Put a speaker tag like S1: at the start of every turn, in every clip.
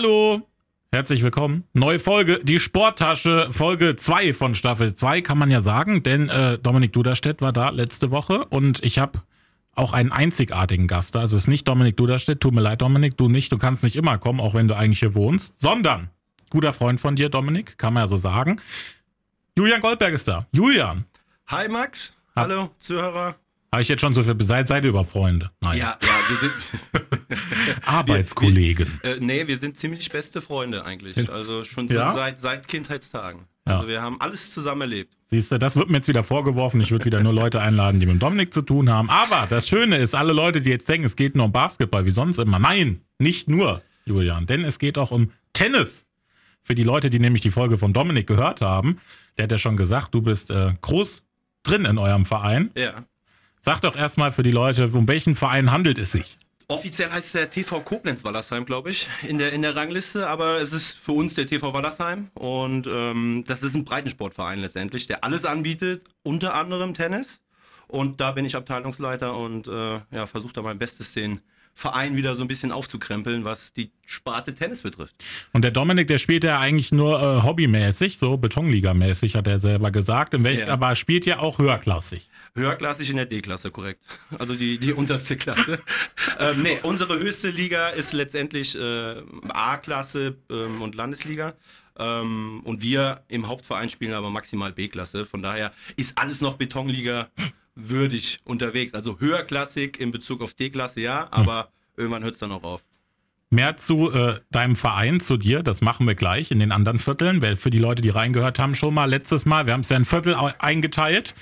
S1: Hallo, herzlich willkommen. Neue Folge, die Sporttasche, Folge 2 von Staffel 2, kann man ja sagen, denn äh, Dominik Duderstedt war da letzte Woche und ich habe auch einen einzigartigen Gast da. Also es ist nicht Dominik Duderstedt, tut mir leid, Dominik, du nicht, du kannst nicht immer kommen, auch wenn du eigentlich hier wohnst, sondern guter Freund von dir, Dominik, kann man ja so sagen. Julian Goldberg ist da. Julian.
S2: Hi Max, hallo Zuhörer.
S1: Habe ich jetzt schon so viel, seid, seid ihr über Freunde? Nein.
S2: Ja, ja, wir sind.
S1: Arbeitskollegen.
S2: Wir, äh, nee, wir sind ziemlich beste Freunde eigentlich.
S1: Sind-
S2: Also schon
S1: Ja?
S2: seit, seit Kindheitstagen.
S1: Ja.
S2: Also wir haben alles zusammen erlebt.
S1: Siehst du, das wird mir jetzt wieder vorgeworfen. Ich würde wieder nur Leute einladen, die mit Dominik zu tun haben. Aber das Schöne ist, alle Leute, die jetzt denken, es geht nur um Basketball, wie sonst immer. Nein, nicht nur, Julian, denn es geht auch um Tennis. Für die Leute, die nämlich die Folge von Dominik gehört haben, der hat ja schon gesagt, du bist äh, groß drin in eurem Verein.
S2: Ja.
S1: Sag doch erstmal für die Leute, um welchen Verein handelt es sich?
S2: Offiziell heißt der TV Koblenz Wallersheim, glaube ich, in der, in der Rangliste, aber es ist für uns der TV Wallersheim und ähm, das ist ein Breitensportverein letztendlich, der alles anbietet, unter anderem Tennis. Und da bin ich Abteilungsleiter und äh, ja, versuche da mein Bestes, den Verein wieder so ein bisschen aufzukrempeln, was die Sparte Tennis betrifft.
S1: Und der Dominik, der spielt ja eigentlich nur äh, hobbymäßig, so Betonliga-mäßig, hat er selber gesagt. Welch,
S2: Ja.
S1: Aber spielt ja auch höherklassig.
S2: Höherklassig in der D-Klasse, korrekt. Also die, die unterste Klasse. ähm, nee, unsere höchste Liga ist letztendlich äh, A-Klasse ähm, und Landesliga. Ähm, und wir im Hauptverein spielen aber maximal B-Klasse. Von daher ist alles noch Betonliga würdig unterwegs. Also höherklassig in Bezug auf D-Klasse, ja, aber irgendwann hört es dann auch auf.
S1: Mehr zu äh, deinem Verein, zu dir, das machen wir gleich in den anderen Vierteln. Weil für die Leute, die reingehört haben, schon mal letztes Mal, wir haben es ja in Viertel eingeteilt.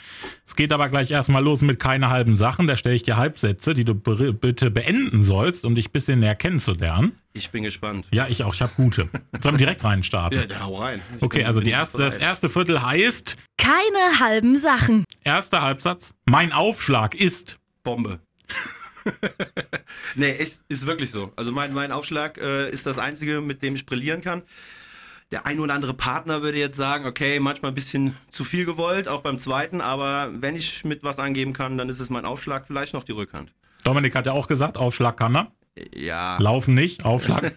S1: Es geht aber gleich erstmal los mit keine halben Sachen. Da stelle ich dir Halbsätze, die du bitte beenden sollst, um dich ein bisschen näher kennenzulernen.
S2: Ich bin gespannt.
S1: Ja, ich auch, ich habe gute. Sollen wir direkt reinstarten?
S2: Ja, dann hau rein. Ich
S1: Okay,
S2: bin-
S1: also
S2: bin
S1: die erste, das erste Viertel heißt,
S3: Keine halben Sachen.
S1: erster Halbsatz, mein Aufschlag ist.
S2: Bombe. nee, ist, ist wirklich so. Also mein, mein Aufschlag äh, ist das Einzige, mit dem ich brillieren kann. Der ein oder andere Partner würde jetzt sagen, okay, manchmal ein bisschen zu viel gewollt, auch beim zweiten, aber wenn ich mit was angeben kann, dann ist es mein Aufschlag, vielleicht noch die Rückhand.
S1: Dominik hat ja auch gesagt, Aufschlag kann er.
S2: Ja,
S1: Laufen nicht, Aufschlag.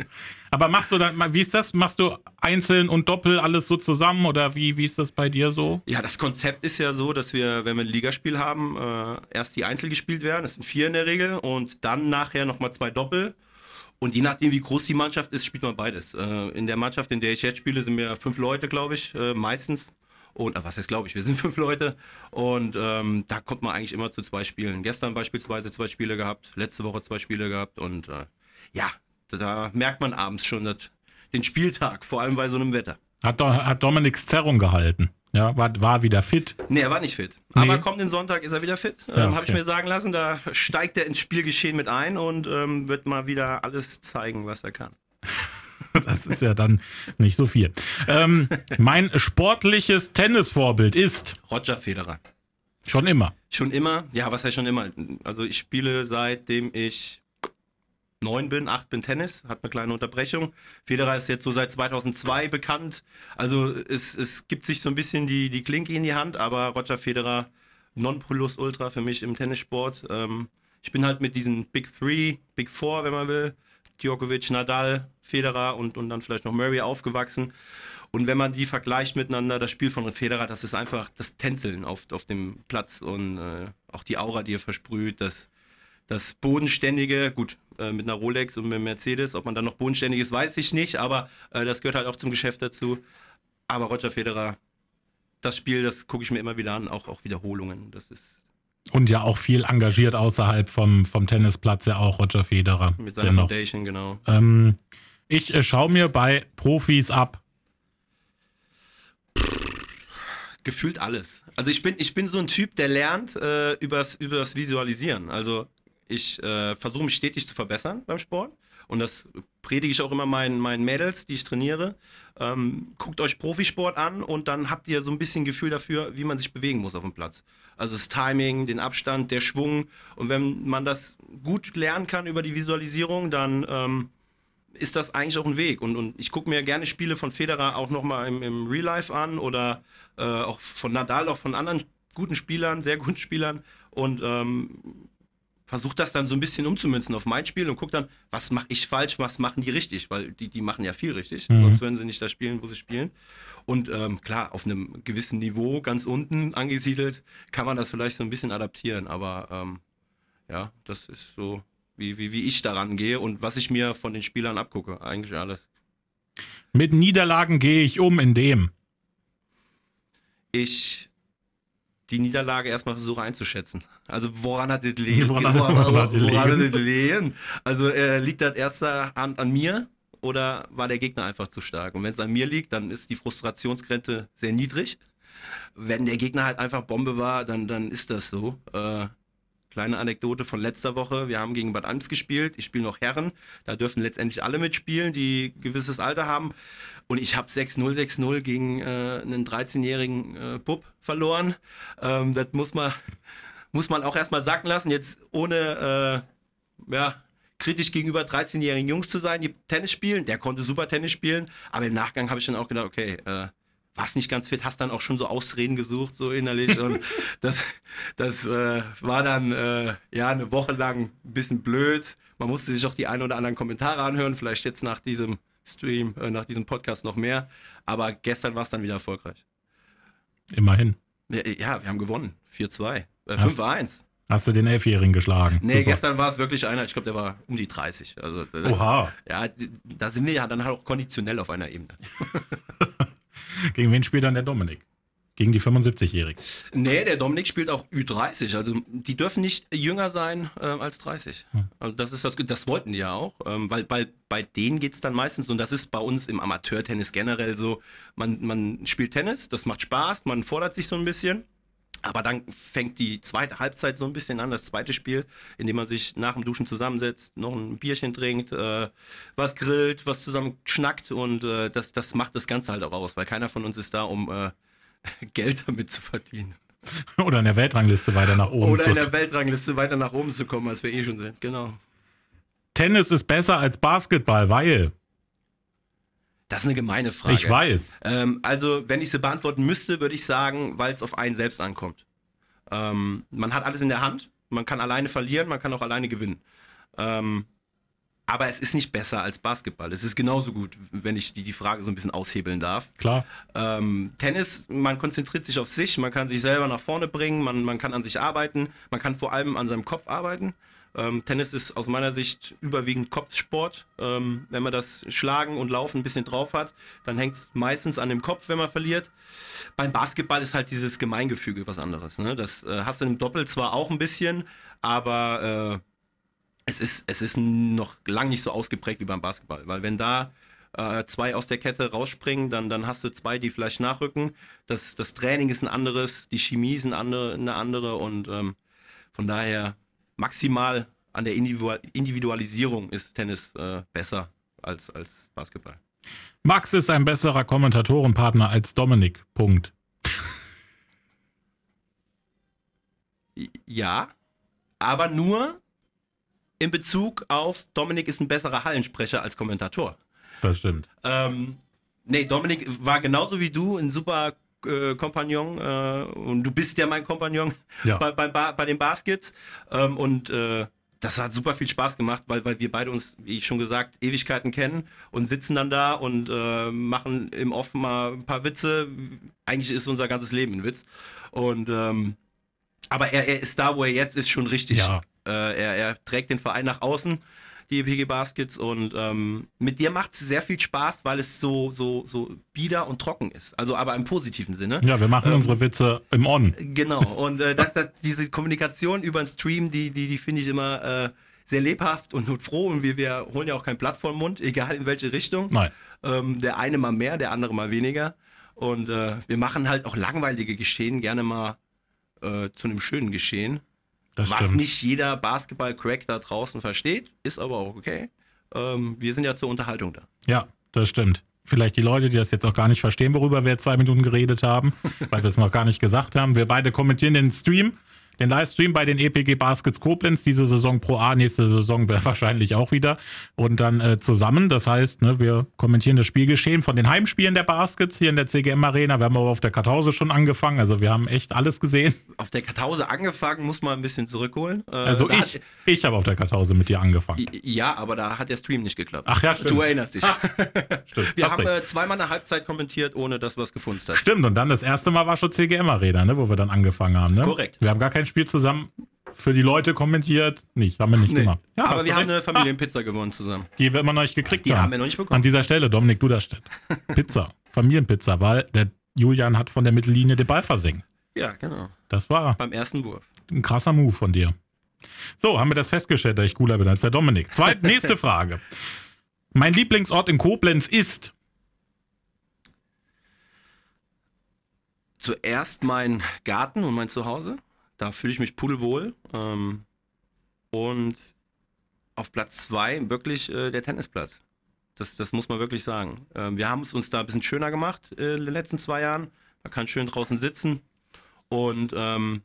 S1: Aber machst du dann, wie ist das? Machst du einzeln und doppel alles so zusammen oder wie, wie ist das bei dir so?
S2: Ja, das Konzept ist ja so, dass wir, wenn wir ein Ligaspiel haben, äh, erst die Einzel gespielt werden, das sind vier in der Regel, und dann nachher nochmal zwei Doppel. Und je nachdem, wie groß die Mannschaft ist, spielt man beides. Äh, in der Mannschaft, in der ich jetzt spiele, sind wir fünf Leute, glaube ich, äh, meistens. Und, äh, was heißt, glaube ich, wir sind fünf Leute. Und ähm, da kommt man eigentlich immer zu zwei Spielen. Gestern beispielsweise zwei Spiele gehabt, letzte Woche zwei Spiele gehabt. Und äh, ja, da, merkt man abends schon das, den Spieltag, vor allem bei so einem Wetter.
S1: Hat, Do- hat Dominiks Zerrung gehalten. Ja, war, war wieder fit.
S2: Nee, er war nicht fit.
S1: Nee.
S2: Aber kommt den Sonntag, ist er wieder fit.
S1: Ja,
S2: Ähm,
S1: okay.
S2: Habe ich mir sagen lassen. Da steigt er ins Spielgeschehen mit ein und ähm, wird mal wieder alles zeigen, was er kann.
S1: Das ist ja dann nicht so viel. Ähm, mein sportliches Tennisvorbild ist
S2: Roger Federer.
S1: schon immer.
S2: Schon immer, ja, was heißt schon immer? Also ich spiele seitdem ich neun bin, acht bin Tennis, hat eine kleine Unterbrechung. Federer ist jetzt so seit 2002 bekannt. Also es, es gibt sich so ein bisschen die, die Klinke in die Hand, aber Roger Federer Nonplusultra für mich im Tennissport. Ähm, ich bin halt mit diesen Big Three, Big Four, wenn man will, Djokovic, Nadal, Federer und, und dann vielleicht noch Murray aufgewachsen. Und wenn man die vergleicht miteinander, das Spiel von Federer, das ist einfach das Tänzeln auf, auf dem Platz und äh, auch die Aura, die er versprüht, das, das Bodenständige, gut, äh, mit einer Rolex und mit einem Mercedes, ob man dann noch bodenständig ist, weiß ich nicht, aber äh, das gehört halt auch zum Geschäft dazu. Aber Roger Federer, das Spiel, das gucke ich mir immer wieder an, auch, auch Wiederholungen. Das ist
S1: Und ja auch viel engagiert außerhalb vom, vom Tennisplatz, ja auch Roger Federer.
S2: mit seiner
S1: Dennoch.
S2: Foundation, genau.
S1: Ähm, ich äh, schaue mir bei Profis ab.
S2: gefühlt alles. Also ich bin, ich bin so ein Typ, der lernt äh, übers, übers Visualisieren. Also ich äh, versuche mich stetig zu verbessern beim Sport. Und das predige ich auch immer meinen, meinen Mädels, die ich trainiere. Ähm, guckt euch Profisport an und dann habt ihr so ein bisschen Gefühl dafür, wie man sich bewegen muss auf dem Platz. Also das Timing, den Abstand, der Schwung. Und wenn man das gut lernen kann über die Visualisierung, dann ähm, ist das eigentlich auch ein Weg. Und, und ich gucke mir gerne Spiele von Federer auch nochmal im, im Real Life an oder äh, auch von Nadal, auch von anderen guten Spielern, sehr guten Spielern und ähm, versuche das dann so ein bisschen umzumünzen auf mein Spiel und gucke dann, was mache ich falsch, was machen die richtig, weil die, die machen ja viel richtig,
S1: Mhm.
S2: sonst würden sie nicht da spielen, wo sie spielen. Und ähm, klar, auf einem gewissen Niveau, ganz unten angesiedelt, kann man das vielleicht so ein bisschen adaptieren, aber ähm, ja, das ist so, wie, wie, wie ich daran gehe und was ich mir von den Spielern abgucke, eigentlich alles.
S1: Mit Niederlagen gehe ich um in dem.
S2: ich die Niederlage erstmal versuche einzuschätzen. Also woran hat das liegen?
S1: Woran-
S2: Woran,
S1: woran
S2: woran,
S1: hat das
S2: woran hat
S1: liegen?
S2: das liegen? Also äh, liegt das erster Hand an mir oder war der Gegner einfach zu stark? Und wenn es an mir liegt, dann ist die Frustrationsgrenze sehr niedrig. Wenn der Gegner halt einfach Bombe war, dann, dann ist das so. Äh, kleine Anekdote von letzter Woche. Wir haben gegen Bad Alms gespielt. Ich spiele noch Herren. Da dürfen letztendlich alle mitspielen, die gewisses Alter haben. Und ich habe 6-0, 6-0 gegen äh, einen 13-jährigen äh, Bub verloren. Ähm, das muss man, muss man auch erstmal sacken lassen. Jetzt ohne äh, ja, kritisch gegenüber 13-jährigen Jungs zu sein, die Tennis spielen. Der konnte super Tennis spielen. Aber im Nachgang habe ich dann auch gedacht, okay, äh, warst nicht ganz fit, hast dann auch schon so Ausreden gesucht, so innerlich. Und das, das äh, war dann äh, ja eine Woche lang ein bisschen blöd. Man musste sich auch die ein oder anderen Kommentare anhören, vielleicht jetzt nach diesem Stream, äh, nach diesem Podcast noch mehr. Aber gestern war es dann wieder erfolgreich.
S1: Immerhin.
S2: Ja, ja wir haben gewonnen. 4-2. Äh,
S1: Hast-
S2: 5-1.
S1: Hast du den Elfjährigen geschlagen?
S2: Nee,
S1: Super.
S2: gestern war es wirklich einer, ich glaube, der war um die 30. Also, äh,
S1: Oha.
S2: ja, da sind wir ja dann halt auch konditionell auf einer Ebene.
S1: Gegen wen spielt dann der Dominik? Gegen die 75-Jährigen.
S2: Nee, der Dominik spielt auch Ü30. Also die dürfen nicht jünger sein äh, als 30. Also das ist das, das wollten die ja auch, ähm, weil, weil bei denen geht's dann meistens, und das ist bei uns im Amateurtennis generell so, man, man spielt Tennis, das macht Spaß, man fordert sich so ein bisschen. Aber dann fängt die zweite Halbzeit so ein bisschen an, das zweite Spiel, in dem man sich nach dem Duschen zusammensetzt, noch ein Bierchen trinkt, äh, was grillt, was zusammen schnackt und äh, das, das macht das Ganze halt auch aus, weil keiner von uns ist da, um äh, Geld damit zu verdienen.
S1: Oder in der Weltrangliste weiter nach oben
S2: Oder
S1: zu
S2: in der Weltrangliste weiter nach oben zu kommen, als wir eh schon sind. Genau.
S1: Tennis ist besser als Basketball, weil.
S2: Das ist eine gemeine Frage.
S1: Ich weiß.
S2: Ähm, also, wenn ich sie beantworten müsste, würde ich sagen, weil es auf einen selbst ankommt. Ähm, man hat alles in der Hand. Man kann alleine verlieren, man kann auch alleine gewinnen. Ähm, aber es ist nicht besser als Basketball. Es ist genauso gut, wenn ich die, die Frage so ein bisschen aushebeln darf.
S1: Klar.
S2: Ähm, Tennis, man konzentriert sich auf sich, man kann sich selber nach vorne bringen, man, man kann an sich arbeiten, man kann vor allem an seinem Kopf arbeiten. Ähm, Tennis ist aus meiner Sicht überwiegend Kopfsport. Ähm, wenn man das Schlagen und Laufen ein bisschen drauf hat, dann hängt es meistens an dem Kopf, wenn man verliert. Beim Basketball ist halt dieses Gemeingefüge was anderes. Ne? Das äh, hast du im Doppel zwar auch ein bisschen, aber äh, es ist, es ist noch lang nicht so ausgeprägt wie beim Basketball, weil wenn da äh, zwei aus der Kette rausspringen, dann, dann hast du zwei, die vielleicht nachrücken. Das, das Training ist ein anderes, die Chemie ist eine andere, eine andere und ähm, von daher maximal an der Individual Individualisierung ist Tennis äh, besser als, als Basketball.
S1: Max ist ein besserer Kommentatorenpartner als Dominik. Punkt.
S2: Ja, aber nur in Bezug auf Dominik ist ein besserer Hallensprecher als Kommentator.
S1: Das stimmt.
S2: Ähm, nee, Dominik war genauso wie du ein super äh, Kompagnon äh, und du bist ja mein Kompagnon
S1: Ja.
S2: bei, bei, bei den Baskets ähm, und äh, das hat super viel Spaß gemacht, weil, weil wir beide uns, wie ich schon gesagt, Ewigkeiten kennen und sitzen dann da und äh, machen im Off mal ein paar Witze. Eigentlich ist unser ganzes Leben ein Witz. Und ähm, aber er, er ist da, wo er jetzt ist, schon richtig.
S1: Ja.
S2: Äh, er, er trägt den Verein nach außen, die EPG Baskets, und ähm, mit dir macht es sehr viel Spaß, weil es so, so, so bieder und trocken ist. Also aber im positiven Sinne.
S1: Ja, wir machen
S2: Ähm,
S1: unsere Witze im On.
S2: Genau. Und äh, das, das, diese Kommunikation über den Stream, die, die, die finde ich immer äh, sehr lebhaft und nur froh. Und wir, wir holen ja auch kein Blatt vor Mund, egal in welche Richtung.
S1: Nein.
S2: Ähm, der eine mal mehr, der andere mal weniger. Und äh, wir machen halt auch langweilige Geschehen gerne mal äh, zu einem schönen Geschehen.
S1: Das
S2: was
S1: stimmt.
S2: nicht jeder Basketball-Crack da draußen versteht, ist aber auch okay. Ähm, wir sind ja zur Unterhaltung da.
S1: Ja, das stimmt. Vielleicht die Leute, die das jetzt auch gar nicht verstehen, worüber wir jetzt zwei Minuten geredet haben, weil wir es noch gar nicht gesagt haben. Wir beide kommentieren den Stream. Den Livestream bei den EPG Baskets Koblenz, diese Saison Pro A, nächste Saison wahrscheinlich auch wieder. Und dann äh, zusammen. Das heißt, ne, wir kommentieren das Spielgeschehen von den Heimspielen der Baskets hier in der CGM Arena. Wir haben aber auf der Kartause schon angefangen. Also wir haben echt alles gesehen.
S2: Auf der Kartause angefangen, muss man ein bisschen zurückholen. Äh,
S1: Also ich,
S2: hat-
S1: ich habe auf der Kartause mit dir angefangen.
S2: ja, aber da hat der Stream nicht geklappt.
S1: Ach ja, stimmt.
S2: Du erinnerst dich.
S1: Stimmt,
S2: Wir haben äh, zweimal eine Halbzeit kommentiert, ohne dass was gefunzt hat.
S1: Stimmt, und dann das erste Mal war schon CGM Arena, ne, wo wir dann angefangen haben. Ne?
S2: Korrekt.
S1: Wir haben gar kein Spiel zusammen für die Leute kommentiert. Nicht, haben wir nicht
S2: Nee.
S1: gemacht. Ja,
S2: aber wir haben
S1: recht.
S2: eine Familienpizza gewonnen zusammen.
S1: Ah, die wir immer noch nicht gekriegt
S2: Die
S1: haben.
S2: haben wir noch nicht bekommen.
S1: An dieser Stelle, Dominik Duderstedt. Pizza, Familienpizza, weil der Julian hat von der Mittellinie den Ball versenkt.
S2: Ja, genau.
S1: Das war
S2: Beim ersten Wurf.
S1: ein krasser Move von dir. So, haben wir das festgestellt, dass ich cooler bin als der Dominik. Zweit, nächste Frage. Mein Lieblingsort in Koblenz ist.
S2: Zuerst mein Garten und mein Zuhause. Da fühle ich mich pudelwohl. Ähm, und auf Platz zwei wirklich äh, der Tennisplatz. Das, das muss man wirklich sagen. Ähm, wir haben es uns da ein bisschen schöner gemacht äh, in den letzten zwei Jahren. Man kann schön draußen sitzen. Und ähm,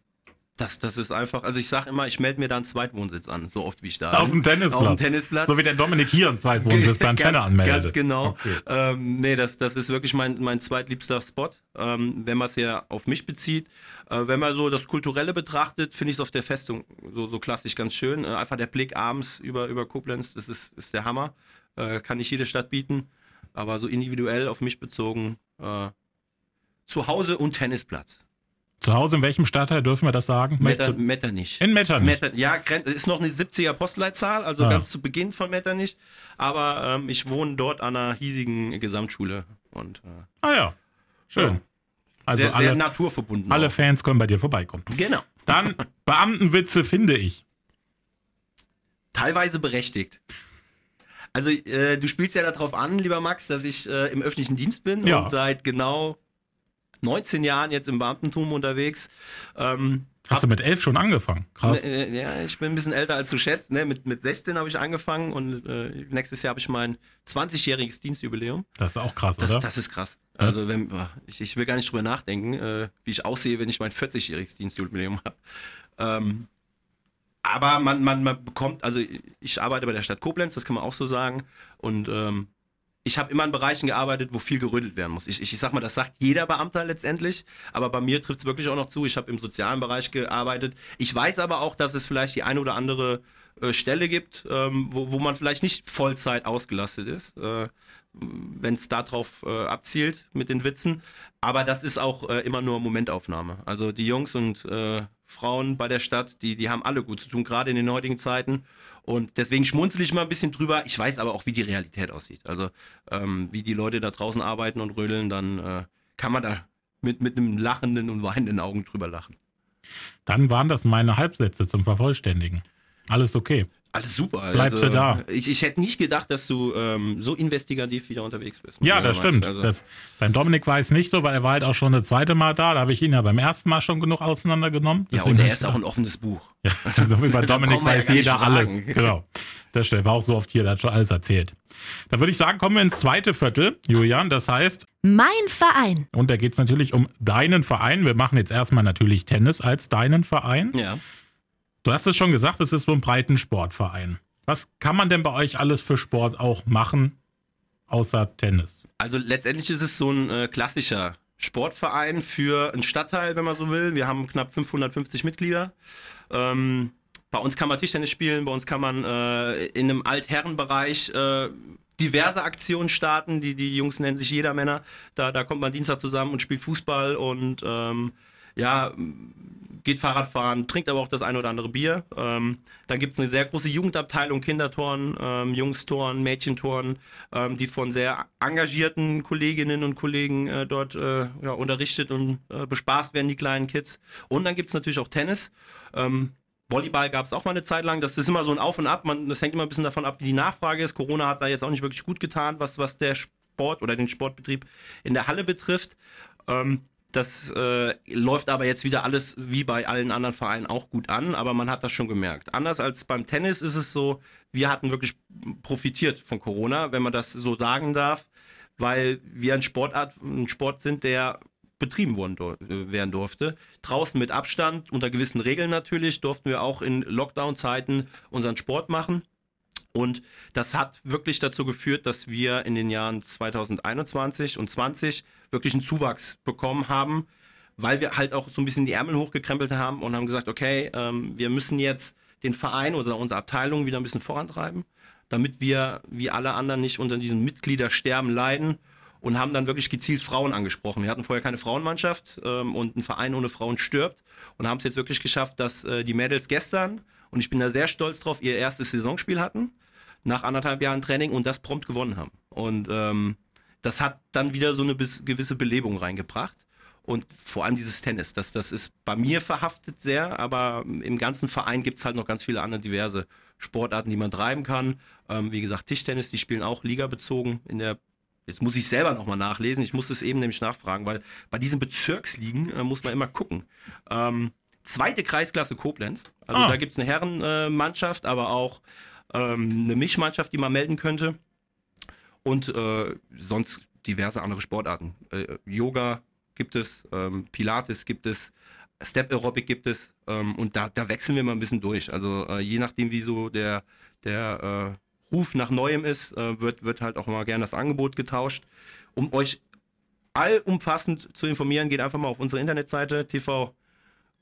S2: das, das ist einfach, also ich sage immer, ich melde mir da einen Zweitwohnsitz an, so oft wie ich da
S1: Auf dem. Tennisplatz.
S2: Auf dem Tennisplatz.
S1: So wie der Dominik hier im Zweitwohnsitz beim Tenner anmeldet.
S2: Ganz genau.
S1: Okay.
S2: Ähm, nee, das, das ist wirklich mein, mein zweitliebster Spot, ähm, wenn man es ja auf mich bezieht. Äh, wenn man so das Kulturelle betrachtet, finde ich es auf der Festung so, so klassisch ganz schön. Äh, einfach der Blick abends über, über Koblenz, das ist, ist der Hammer. Äh, kann nicht jede Stadt bieten, aber so individuell auf mich bezogen. Äh, Zuhause und Tennisplatz.
S1: Zu Hause in welchem Stadtteil dürfen wir das sagen?
S2: Metter, Metternich.
S1: In Metternich.
S2: Metter, ja, ist noch eine 70er Postleitzahl, also
S1: Ah.
S2: ganz zu Beginn von Metternich. Aber ähm, ich wohne dort an einer hiesigen Gesamtschule und äh,
S1: Ah ja, schön.
S2: Ja.
S1: Also
S2: sehr, sehr
S1: alle,
S2: naturverbunden.
S1: alle
S2: auch.
S1: Fans können bei dir vorbeikommen.
S2: Genau.
S1: Dann Beamtenwitze finde ich.
S2: Teilweise berechtigt. Also äh, du spielst ja darauf an, lieber Max, dass ich äh, im öffentlichen Dienst bin
S1: Ja.
S2: und seit genau 19 Jahren jetzt im Beamtentum unterwegs. Ähm,
S1: Hast du mit elf schon angefangen? Krass.
S2: Ne, äh, Ja, ich bin ein bisschen älter als du schätzt. Ne? Mit, mit 16 habe ich angefangen und äh, nächstes Jahr habe ich mein 20-jähriges Dienstjubiläum.
S1: Das ist auch krass,
S2: Das,
S1: oder?
S2: das ist krass. Also wenn, ich, ich will gar nicht drüber nachdenken, äh, wie ich aussehe, wenn ich mein 40-jähriges Dienstjubiläum habe. Ähm, aber man, man, man bekommt, also ich arbeite bei der Stadt Koblenz, das kann man auch so sagen. Und ähm, ich habe immer in Bereichen gearbeitet, wo viel gerödelt werden muss. Ich, ich, ich sag mal, das sagt jeder Beamter letztendlich, aber bei mir trifft es wirklich auch noch zu. Ich habe im sozialen Bereich gearbeitet. Ich weiß aber auch, dass es vielleicht die eine oder andere äh, Stelle gibt, ähm, wo, wo man vielleicht nicht Vollzeit ausgelastet ist, äh, wenn es darauf äh, abzielt mit den Witzen. Aber das ist auch äh, immer nur Momentaufnahme. Also die Jungs und äh, Frauen bei der Stadt, die, die haben alle gut zu tun, gerade in den heutigen Zeiten. Und deswegen schmunzel ich mal ein bisschen drüber. Ich weiß aber auch, wie die Realität aussieht. Also ähm, wie die Leute da draußen arbeiten und rödeln, dann äh, kann man da mit, mit einem lachenden und weinenden Augen drüber lachen.
S1: Dann waren das meine Halbsätze zum Vervollständigen. Alles okay.
S2: Alles super. Also,
S1: Bleibst du da?
S2: Ich, ich hätte nicht gedacht, dass du ähm, so investigativ wieder unterwegs bist.
S1: Ja, das stimmt.
S2: Also,
S1: Das, beim Dominik war es nicht so, weil er war halt auch schon das zweite Mal da. Da habe ich ihn ja beim ersten Mal schon genug auseinandergenommen.
S2: ja, und er ist auch ein offenes Buch.
S1: Ja, so wie bei Dominik
S2: ja
S1: weiß
S2: nicht
S1: jeder alles. Genau. Das stimmt. War auch so oft hier, der hat schon alles erzählt. Dann würde ich sagen, kommen wir ins zweite Viertel, Julian. Das heißt,
S3: Mein Verein.
S1: und da geht es natürlich um deinen Verein. Wir machen jetzt erstmal natürlich Tennis als deinen Verein.
S2: Ja.
S1: Du hast es schon gesagt, es ist so ein breiten Sportverein. Was kann man denn bei euch alles für Sport auch machen, außer Tennis?
S2: Also letztendlich ist es so ein äh, klassischer Sportverein für einen Stadtteil, wenn man so will. Wir haben knapp 550 Mitglieder. Ähm, bei uns kann man Tischtennis spielen, bei uns kann man äh, in einem Altherrenbereich äh, diverse Aktionen starten. Die, die Jungs nennen sich Jedermänner. Da, da kommt man Dienstag zusammen und spielt Fußball und ähm, ja, geht Fahrrad fahren, trinkt aber auch das ein oder andere Bier. Ähm, dann gibt es eine sehr große Jugendabteilung, Kindertoren, ähm, Jungstoren, Mädchentoren, ähm, die von sehr engagierten Kolleginnen und Kollegen äh, dort äh, ja, unterrichtet und äh, bespaßt werden, die kleinen Kids. Und dann gibt es natürlich auch Tennis. Ähm, Volleyball gab es auch mal eine Zeit lang. Das ist immer so ein Auf und Ab. Man, das hängt immer ein bisschen davon ab, wie die Nachfrage ist. Corona hat da jetzt auch nicht wirklich gut getan, was, was der Sport oder den Sportbetrieb in der Halle betrifft. Ähm, das äh, läuft aber jetzt wieder alles wie bei allen anderen Vereinen auch gut an, aber man hat das schon gemerkt. Anders als beim Tennis ist es so, wir hatten wirklich profitiert von Corona, wenn man das so sagen darf, weil wir ein Sportart, ein Sport sind, der betrieben worden, äh, werden durfte. Draußen mit Abstand, unter gewissen Regeln natürlich, durften wir auch in Lockdown-Zeiten unseren Sport machen. Und das hat wirklich dazu geführt, dass wir in den Jahren 2021 und 20 wirklich einen Zuwachs bekommen haben, weil wir halt auch so ein bisschen die Ärmel hochgekrempelt haben und haben gesagt, okay, ähm, wir müssen jetzt den Verein oder unsere Abteilung wieder ein bisschen vorantreiben, damit wir wie alle anderen nicht unter diesem Mitgliedersterben leiden und haben dann wirklich gezielt Frauen angesprochen. Wir hatten vorher keine Frauenmannschaft ähm, und ein Verein ohne Frauen stirbt und haben es jetzt wirklich geschafft, dass äh, die Mädels gestern, und ich bin da sehr stolz drauf, ihr erstes Saisonspiel hatten nach anderthalb Jahren Training und das prompt gewonnen haben. Und ähm, das hat dann wieder so eine gewisse Belebung reingebracht. Und vor allem dieses Tennis, das, das ist bei mir verhaftet sehr, aber im ganzen Verein gibt es halt noch ganz viele andere diverse Sportarten, die man treiben kann. Ähm, wie gesagt, Tischtennis, die spielen auch ligabezogen in der Jetzt muss ich selber nochmal nachlesen. Ich muss es eben nämlich nachfragen, weil bei diesen Bezirksligen äh, muss man immer gucken. Ähm, zweite Kreisklasse Koblenz. Also ah. da gibt es eine Herrenmannschaft, äh, aber auch ähm, eine Mischmannschaft, die man melden könnte. Und äh, sonst diverse andere Sportarten. Äh, Yoga gibt es, ähm, Pilates gibt es, Step Aerobic gibt es ähm, und da, da wechseln wir mal ein bisschen durch. Also äh, je nachdem, wie so der, der äh, Ruf nach Neuem ist, äh, wird, wird halt auch mal gerne das Angebot getauscht. Um euch allumfassend zu informieren, geht einfach mal auf unsere Internetseite tv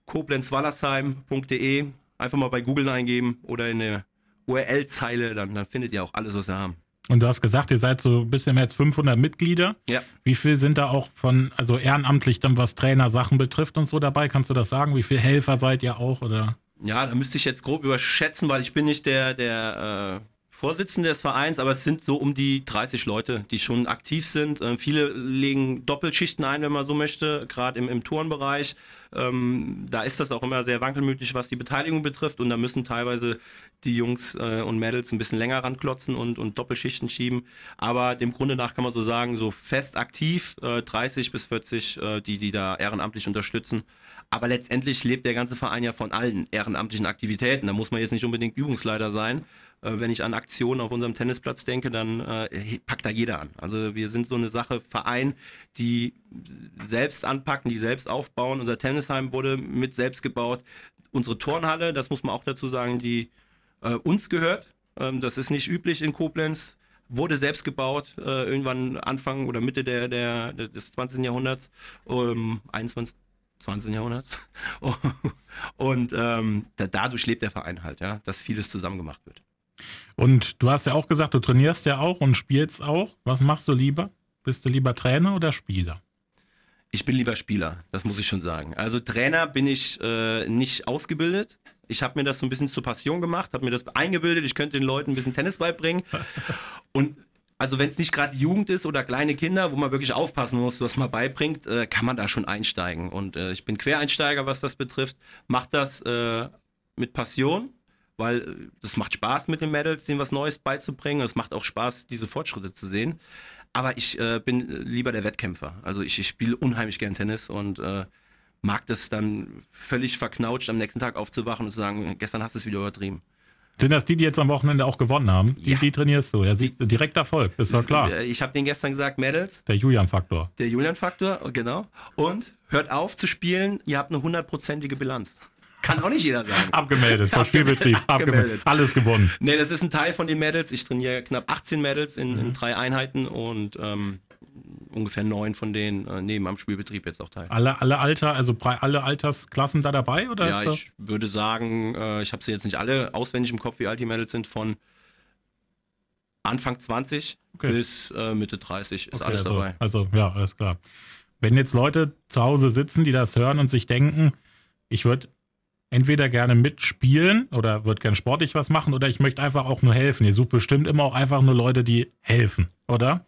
S2: koblenzwallersheim.de einfach mal bei Google eingeben oder in der URL-Zeile, dann, dann findet ihr auch alles, was wir haben.
S1: Und du hast gesagt, ihr seid so ein bisschen mehr als 500 Mitglieder.
S2: Ja.
S1: Wie viel sind da auch von, also ehrenamtlich dann, was Trainersachen betrifft und so dabei? Kannst du das sagen? Wie viele Helfer seid ihr auch oder?
S2: Ja, da müsste ich jetzt grob überschätzen, weil ich bin nicht der, der äh, Vorsitzende des Vereins, aber es sind so um die 30 Leute, die schon aktiv sind. Ähm, viele legen Doppelschichten ein, wenn man so möchte, gerade im, im Tourenbereich. Ähm, da ist das auch immer sehr wankelmütig, was die Beteiligung betrifft und da müssen teilweise die Jungs äh, und Mädels ein bisschen länger ranklotzen und, und Doppelschichten schieben. Aber dem Grunde nach kann man so sagen, so fest aktiv, äh, 30 bis 40, äh, die, die da ehrenamtlich unterstützen. Aber letztendlich lebt der ganze Verein ja von allen ehrenamtlichen Aktivitäten. Da muss man jetzt nicht unbedingt Übungsleiter sein. Äh, wenn ich an Aktionen auf unserem Tennisplatz denke, dann äh, packt da jeder an. Also wir sind so eine Sache, Verein, die selbst anpacken, die selbst aufbauen. Unser Tennisheim wurde mit selbst gebaut. Unsere Turnhalle, das muss man auch dazu sagen, die äh, uns gehört. Ähm, das ist nicht üblich in Koblenz. Wurde selbst gebaut, äh, irgendwann Anfang oder Mitte der, der, des 20. Jahrhunderts, ähm, 21. 20. Jahrhunderts. Und ähm, da, dadurch lebt der Verein halt, ja, dass vieles zusammen gemacht wird.
S1: Und du hast ja auch gesagt, du trainierst ja auch und spielst auch. Was machst du lieber? Bist du lieber Trainer oder Spieler?
S2: Ich bin lieber Spieler, das muss ich schon sagen. Also Trainer bin ich äh, nicht ausgebildet. Ich habe mir das so ein bisschen zur Passion gemacht, habe mir das eingebildet, ich könnte den Leuten ein bisschen Tennis beibringen. Und also wenn es nicht gerade Jugend ist oder kleine Kinder, wo man wirklich aufpassen muss, was man beibringt, äh, kann man da schon einsteigen. Und äh, ich bin Quereinsteiger, was das betrifft, mache das äh, mit Passion weil äh, das macht Spaß mit den Medals, denen was Neues beizubringen. Es macht auch Spaß, diese Fortschritte zu sehen. Aber ich äh, bin lieber der Wettkämpfer. Also ich, ich spiele unheimlich gern Tennis und äh, mag das dann völlig verknautscht am nächsten Tag aufzuwachen und zu sagen, gestern hast du es wieder übertrieben.
S1: Sind das die, die jetzt am Wochenende auch gewonnen haben? Die, ja. die trainierst du. Ja, sieht direkt Erfolg, ist doch klar.
S2: Äh, ich habe den gestern gesagt, Medals.
S1: Der Julian-Faktor.
S2: Der Julian-Faktor, genau. Und hört auf zu spielen, ihr habt eine hundertprozentige Bilanz. Kann auch nicht jeder sagen.
S1: Abgemeldet, vom Spielbetrieb. Abgemeldet. Alles gewonnen.
S2: Nee, das ist ein Teil von den Medals. Ich trainiere knapp 18 Medals in, in mhm. drei Einheiten und ähm, ungefähr neun von denen äh, nehmen am Spielbetrieb jetzt auch teil.
S1: Alle, alle Alter, also alle Altersklassen da dabei? Oder
S2: ja, ich würde sagen, äh, ich habe sie jetzt nicht alle auswendig im Kopf, wie alt die Medals sind, von Anfang 20 okay. bis äh, Mitte 30 ist okay, alles
S1: also,
S2: dabei.
S1: Also, ja, alles klar. Wenn jetzt Leute zu Hause sitzen, die das hören und sich denken, ich würde entweder gerne mitspielen oder würde gerne sportlich was machen oder ich möchte einfach auch nur helfen. Ihr sucht bestimmt immer auch einfach nur Leute, die helfen, oder?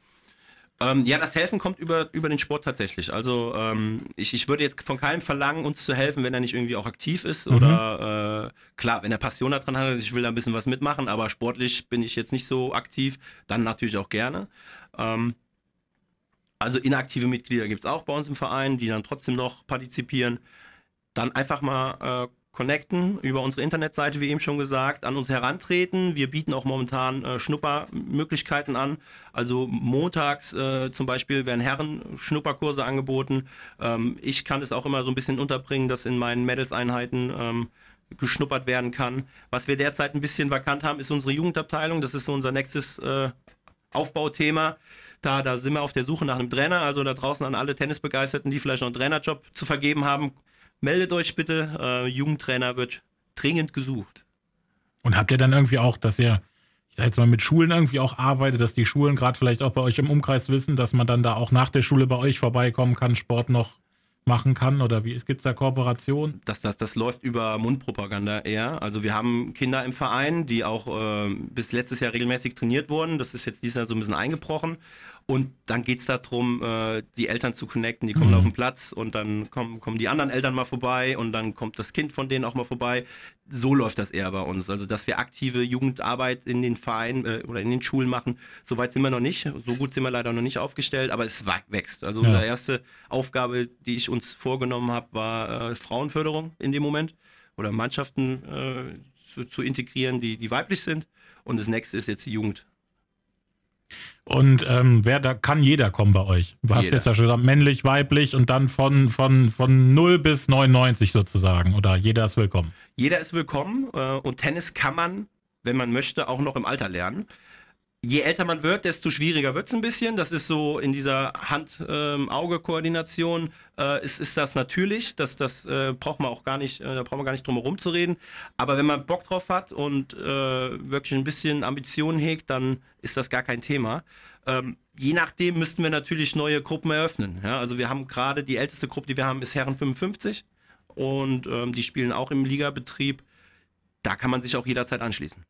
S2: Ähm, ja, das Helfen kommt über, über den Sport tatsächlich. Also ähm, ich, ich würde jetzt von keinem verlangen, uns zu helfen, wenn er nicht irgendwie auch aktiv ist. Mhm. Oder äh, klar, wenn er Passion daran hat, ich will da ein bisschen was mitmachen, aber sportlich bin ich jetzt nicht so aktiv, dann natürlich auch gerne. Ähm, also inaktive Mitglieder gibt es auch bei uns im Verein, die dann trotzdem noch partizipieren. Dann einfach mal äh, connecten über unsere Internetseite, wie eben schon gesagt, an uns herantreten. Wir bieten auch momentan äh, Schnuppermöglichkeiten an. Also montags äh, zum Beispiel werden Herren Schnupperkurse angeboten. Ähm, ich kann es auch immer so ein bisschen unterbringen, dass in meinen Mädelseinheiten ähm, geschnuppert werden kann. Was wir derzeit ein bisschen vakant haben, ist unsere Jugendabteilung. Das ist so unser nächstes äh, Aufbauthema. Da, da sind wir auf der Suche nach einem Trainer. Also da draußen an alle Tennisbegeisterten, die vielleicht noch einen Trainerjob zu vergeben haben, meldet euch bitte. Äh, Jugendtrainer wird dringend gesucht.
S1: Und habt ihr dann irgendwie auch, dass ihr, ich sag jetzt mal, mit Schulen irgendwie auch arbeitet, dass die Schulen gerade vielleicht auch bei euch im Umkreis wissen, dass man dann da auch nach der Schule bei euch vorbeikommen kann, Sport noch machen kann? Oder wie gibt es da Kooperation?
S2: Das, das, das läuft über Mundpropaganda eher. Also wir haben Kinder im Verein, die auch äh, bis letztes Jahr regelmäßig trainiert wurden. Das ist jetzt dieses Jahr so ein bisschen eingebrochen. Und dann geht es darum, äh, die Eltern zu connecten. Die kommen mhm. auf den Platz und dann kommen, kommen die anderen Eltern mal vorbei und dann kommt das Kind von denen auch mal vorbei. So läuft das eher bei uns. Also, dass wir aktive Jugendarbeit in den Vereinen äh, oder in den Schulen machen, so weit sind wir noch nicht. So gut sind wir leider noch nicht aufgestellt, aber es wächst. Also, ja. unsere erste Aufgabe, die ich uns vorgenommen habe, war äh, Frauenförderung in dem Moment oder Mannschaften äh, zu, zu integrieren, die, die weiblich sind. Und das nächste ist jetzt die Jugend.
S1: Und ähm, wer da kann jeder kommen bei euch. Du hast jeder. jetzt ja schon gesagt, männlich, weiblich und dann von, von, von 0 bis 99 sozusagen. Oder jeder ist willkommen.
S2: Jeder ist willkommen äh, und Tennis kann man, wenn man möchte, auch noch im Alter lernen je älter man wird, desto schwieriger wird es ein bisschen. Das ist so in dieser Hand-Auge-Koordination ähm, äh, ist, ist das natürlich. Das, das äh, braucht man auch gar nicht, äh, da braucht man gar nicht drum herum zu reden. Aber wenn man Bock drauf hat und äh, wirklich ein bisschen Ambitionen hegt, dann ist das gar kein Thema. Ähm, je nachdem müssten wir natürlich neue Gruppen eröffnen. Ja? Also wir haben gerade die älteste Gruppe, die wir haben, ist Herren 55 und ähm, die spielen auch im Ligabetrieb. Da kann man sich auch jederzeit anschließen.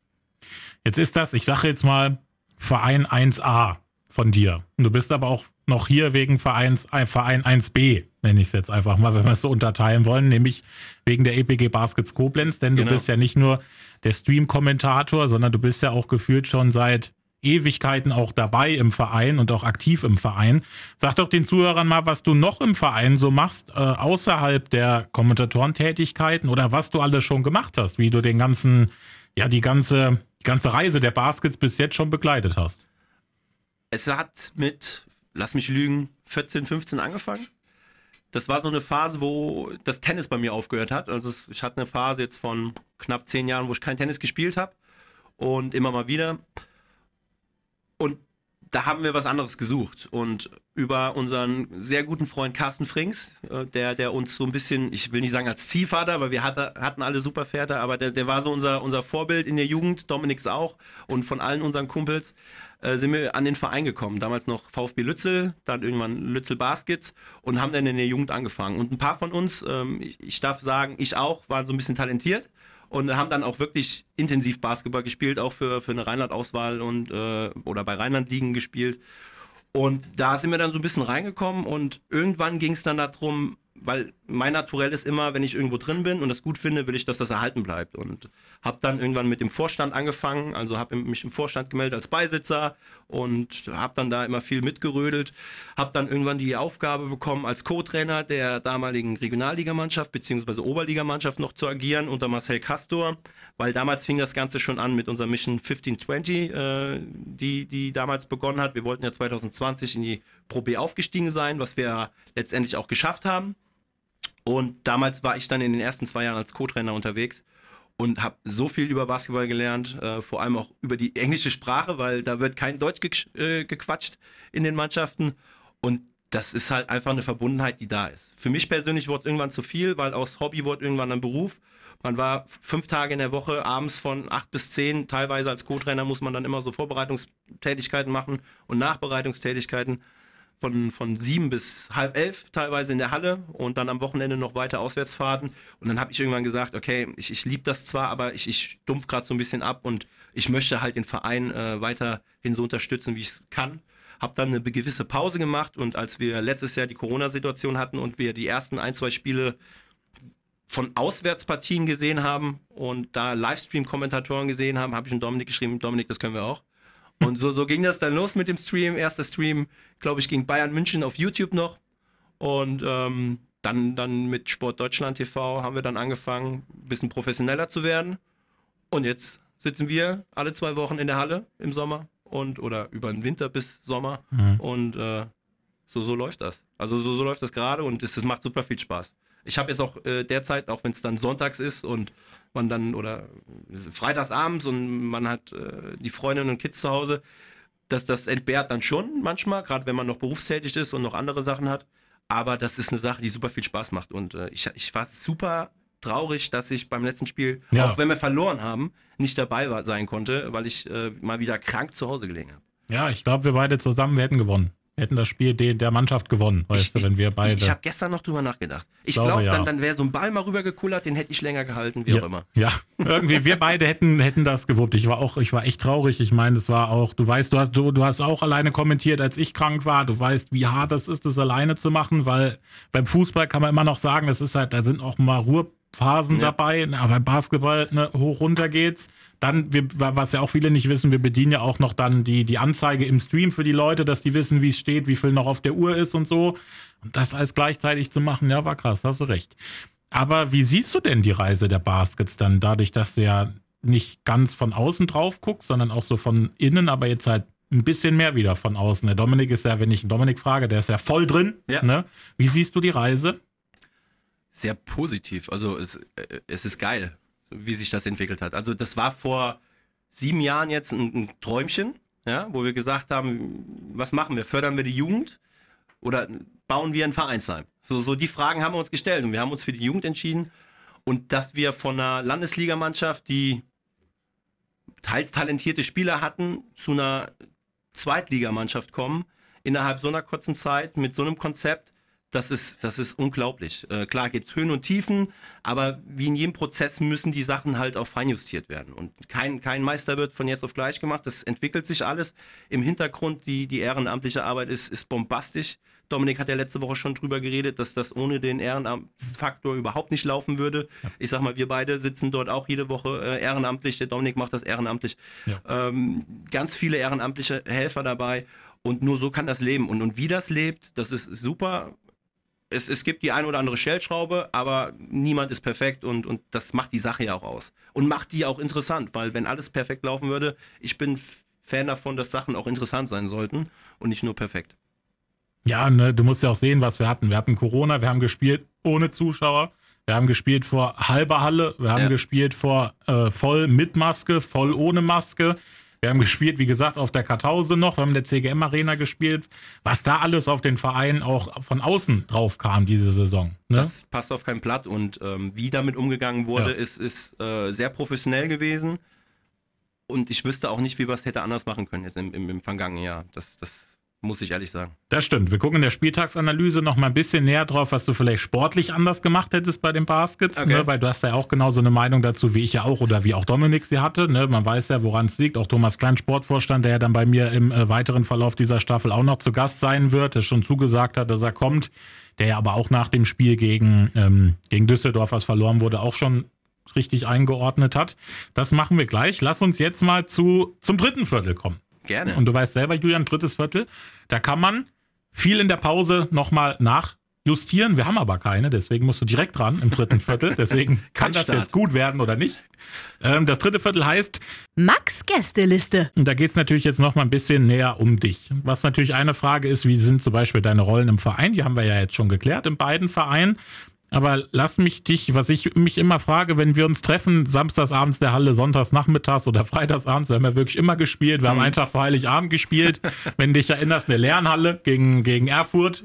S1: Jetzt ist das, ich sage jetzt mal, Verein 1a von dir. Du bist aber auch noch hier wegen Vereins, äh, Verein 1b, nenne ich es jetzt einfach mal, wenn wir es so unterteilen wollen, nämlich wegen der EPG Baskets Koblenz, denn genau. du bist ja nicht nur der Stream-Kommentator, sondern du bist ja auch gefühlt schon seit Ewigkeiten auch dabei im Verein und auch aktiv im Verein. Sag doch den Zuhörern mal, was du noch im Verein so machst, äh, außerhalb der Kommentatorentätigkeiten oder was du alles schon gemacht hast, wie du den ganzen, ja, die ganze ganze Reise der Baskets bis jetzt schon begleitet hast?
S2: Es hat mit, lass mich lügen, 14, 15 angefangen. Das war so eine Phase, wo das Tennis bei mir aufgehört hat. Also ich hatte eine Phase jetzt von knapp zehn Jahren, wo ich kein Tennis gespielt habe und immer mal wieder. Und da haben wir was anderes gesucht. Und über unseren sehr guten Freund Carsten Frings, äh, der, der uns so ein bisschen, ich will nicht sagen als Ziehvater, weil wir hatte, hatten alle super Väter, aber der, der war so unser, unser Vorbild in der Jugend, Dominik's auch. Und von allen unseren Kumpels äh, sind wir an den Verein gekommen. Damals noch VfB Lützel, dann irgendwann Lützel Baskets und haben dann in der Jugend angefangen. Und ein paar von uns, ähm, ich, ich darf sagen, ich auch, waren so ein bisschen talentiert und haben dann auch wirklich intensiv Basketball gespielt, auch für, für eine Rheinland-Auswahl und äh, oder bei Rheinland-Ligen gespielt. Und da sind wir dann so ein bisschen reingekommen und irgendwann ging es dann darum, weil mein Naturell ist immer, wenn ich irgendwo drin bin und das gut finde, will ich, dass das erhalten bleibt. Und habe dann irgendwann mit dem Vorstand angefangen, also habe mich im Vorstand gemeldet als Beisitzer und habe dann da immer viel mitgerödelt. Habe dann irgendwann die Aufgabe bekommen, als Co-Trainer der damaligen Regionalligamannschaft bzw. Oberligamannschaft noch zu agieren unter Marcel Castor, weil damals fing das Ganze schon an mit unserer Mission 1520, äh, die, die damals begonnen hat. Wir wollten ja 2020 in die Pro B aufgestiegen sein, was wir letztendlich auch geschafft haben. Und damals war ich dann in den ersten zwei Jahren als Co-Trainer unterwegs und habe so viel über Basketball gelernt, äh, vor allem auch über die englische Sprache, weil da wird kein Deutsch ge äh, gequatscht in den Mannschaften. Und das ist halt einfach eine Verbundenheit, die da ist. Für mich persönlich wurde es irgendwann zu viel, weil aus Hobby wurde irgendwann ein Beruf. Man war fünf Tage in der Woche, abends von acht bis zehn. Teilweise als Co-Trainer muss man dann immer so Vorbereitungstätigkeiten machen und Nachbereitungstätigkeiten von, von sieben bis halb elf teilweise in der Halle und dann am Wochenende noch weiter Auswärtsfahrten. Und dann habe ich irgendwann gesagt, okay, ich, ich liebe das zwar, aber ich, ich stumpf gerade so ein bisschen ab und ich möchte halt den Verein äh, weiterhin so unterstützen, wie ich es kann. Habe dann eine gewisse Pause gemacht und als wir letztes Jahr die Corona-Situation hatten und wir die ersten ein, zwei Spiele von Auswärtspartien gesehen haben und da Livestream-Kommentatoren gesehen haben, habe ich einen Dominik geschrieben, Dominik, das können wir auch. Und so, so ging das dann los mit dem Stream. Erster Stream, glaube ich, ging Bayern München auf YouTube noch. Und ähm, dann, dann mit Sport Deutschland TV haben wir dann angefangen, ein bisschen professioneller zu werden. Und jetzt sitzen wir alle zwei Wochen in der Halle im Sommer und oder über den Winter bis Sommer.
S1: Mhm.
S2: Und äh, so, so läuft das. Also so, so läuft das gerade und es, es macht super viel Spaß. Ich habe jetzt auch äh, derzeit, auch wenn es dann sonntags ist und man dann oder freitagsabends und man hat äh, die Freundinnen und Kids zu Hause, dass das entbehrt dann schon manchmal, gerade wenn man noch berufstätig ist und noch andere Sachen hat. Aber das ist eine Sache, die super viel Spaß macht. Und äh, ich, ich war super traurig, dass ich beim letzten Spiel,
S1: Ja.
S2: auch wenn wir verloren haben, nicht dabei war, sein konnte, weil ich äh, mal wieder krank zu Hause gelegen habe.
S1: Ja, ich glaube, wir beide zusammen, wir hätten gewonnen. Wir hätten das Spiel de der Mannschaft gewonnen, weißt
S2: Ich-
S1: du, wenn wir beide.
S2: Ich, ich habe gestern noch drüber nachgedacht. Ich
S1: Glaube,
S2: glaube,
S1: ja.
S2: dann, dann wäre so ein Ball mal rübergekullert, den hätte ich länger gehalten, wie
S1: ja,
S2: auch immer.
S1: Ja, irgendwie wir beide hätten hätten das gewuppt. Ich war auch, ich war echt traurig. Ich meine, das war auch, du weißt, du hast du, du hast auch alleine kommentiert, als ich krank war. Du weißt, wie hart das ist, das alleine zu machen, weil beim Fußball kann man immer noch sagen, das ist halt, da sind auch mal Ruhephasen
S2: Ja.
S1: dabei, aber beim Basketball ne, hoch runter geht's. Dann, wir, was ja auch viele nicht wissen, wir bedienen ja auch noch dann die, die Anzeige im Stream für die Leute, dass die wissen, wie es steht, wie viel noch auf der Uhr ist und so. Und das alles gleichzeitig zu machen, ja, war krass, hast du recht. Aber wie siehst du denn die Reise der Baskets dann, dadurch, dass du ja nicht ganz von außen drauf guckst, sondern auch so von innen, aber jetzt halt ein bisschen mehr wieder von außen. Der Dominik ist ja, wenn ich einen Dominik frage, der ist ja voll drin.
S2: Ja.
S1: Ne? Wie siehst du die Reise?
S2: Sehr positiv. Also es, äh, es ist geil, wie sich das entwickelt hat. Also das war vor sieben Jahren jetzt ein, ein Träumchen, ja, wo wir gesagt haben, was machen wir? Fördern wir die Jugend oder bauen wir ein Vereinsheim? So, so die Fragen haben wir uns gestellt und wir haben uns für die Jugend entschieden. Und dass wir von einer Landesligamannschaft, die teils talentierte Spieler hatten, zu einer Zweitligamannschaft kommen, innerhalb so einer kurzen Zeit mit so einem Konzept, das ist, das ist unglaublich. Äh, klar gibt es Höhen und Tiefen, aber wie in jedem Prozess müssen die Sachen halt auch feinjustiert werden. Und kein, kein Meister wird von jetzt auf gleich gemacht. Das entwickelt sich alles. Im Hintergrund, die, die ehrenamtliche Arbeit ist, ist bombastisch. Dominik hat ja letzte Woche schon drüber geredet, dass das ohne den Ehrenamtsfaktor überhaupt nicht laufen würde. Ich sag mal, wir beide sitzen dort auch jede Woche äh, ehrenamtlich. Der Dominik macht das ehrenamtlich.
S1: Ja.
S2: Ähm, ganz viele ehrenamtliche Helfer dabei. Und nur so kann das leben. Und, und wie das lebt, das ist super. Es, es gibt die ein oder andere Stellschraube, aber niemand ist perfekt und, und das macht die Sache ja auch aus. Und macht die auch interessant, weil wenn alles perfekt laufen würde, ich bin Fan davon, dass Sachen auch interessant sein sollten und nicht nur perfekt.
S1: Ja, ne, du musst ja auch sehen, was wir hatten. Wir hatten Corona, wir haben gespielt ohne Zuschauer, wir haben gespielt vor halber Halle, wir haben
S2: Ja.
S1: gespielt vor äh, voll mit Maske, voll ohne Maske. Wir haben gespielt, wie gesagt, auf der Kartause noch, wir haben in der CGM Arena gespielt. Was da alles auf den Verein auch von außen drauf kam diese Saison. Ne?
S2: Das passt auf kein Blatt und ähm, wie damit umgegangen wurde,
S1: Ja.
S2: ist, ist äh, sehr professionell gewesen. Und ich wüsste auch nicht, wie wir es hätte anders machen können jetzt im, im, im vergangenen Jahr. Das, das muss ich ehrlich sagen.
S1: Das stimmt. Wir gucken in der Spieltagsanalyse noch mal ein bisschen näher drauf, was du vielleicht sportlich anders gemacht hättest bei den Baskets,
S2: Okay.
S1: ne? weil du hast ja auch genauso eine Meinung dazu, wie ich ja auch oder wie auch Dominik sie hatte. Ne? Man weiß ja, woran es liegt. Auch Thomas Klein, Sportvorstand, der ja dann bei mir im äh, weiteren Verlauf dieser Staffel auch noch zu Gast sein wird, der schon zugesagt hat, dass er kommt, der ja aber auch nach dem Spiel gegen, ähm, gegen Düsseldorf, was verloren wurde, auch schon richtig eingeordnet hat. Das machen wir gleich. Lass uns jetzt mal zu, zum dritten Viertel kommen.
S2: Gerne.
S1: Und du weißt selber, Julian, drittes Viertel, da kann man viel in der Pause nochmal nachjustieren. Wir haben aber keine, deswegen musst du direkt dran im dritten Viertel. Deswegen kann das jetzt gut werden oder nicht. Ähm, das dritte Viertel heißt,
S3: Max Gästeliste.
S1: und da geht es natürlich jetzt nochmal ein bisschen näher um dich. Was natürlich eine Frage ist, wie sind zum Beispiel deine Rollen im Verein? Die haben wir ja jetzt schon geklärt in beiden Vereinen. Aber lass mich dich, was ich mich immer frage, wenn wir uns treffen, samstagsabends der Halle, sonntags nachmittags oder freitagsabends, wir haben ja wirklich immer gespielt, wir haben einen Tag vor Heiligabend gespielt, wenn dich erinnerst, in der Lernhalle gegen, gegen Erfurt.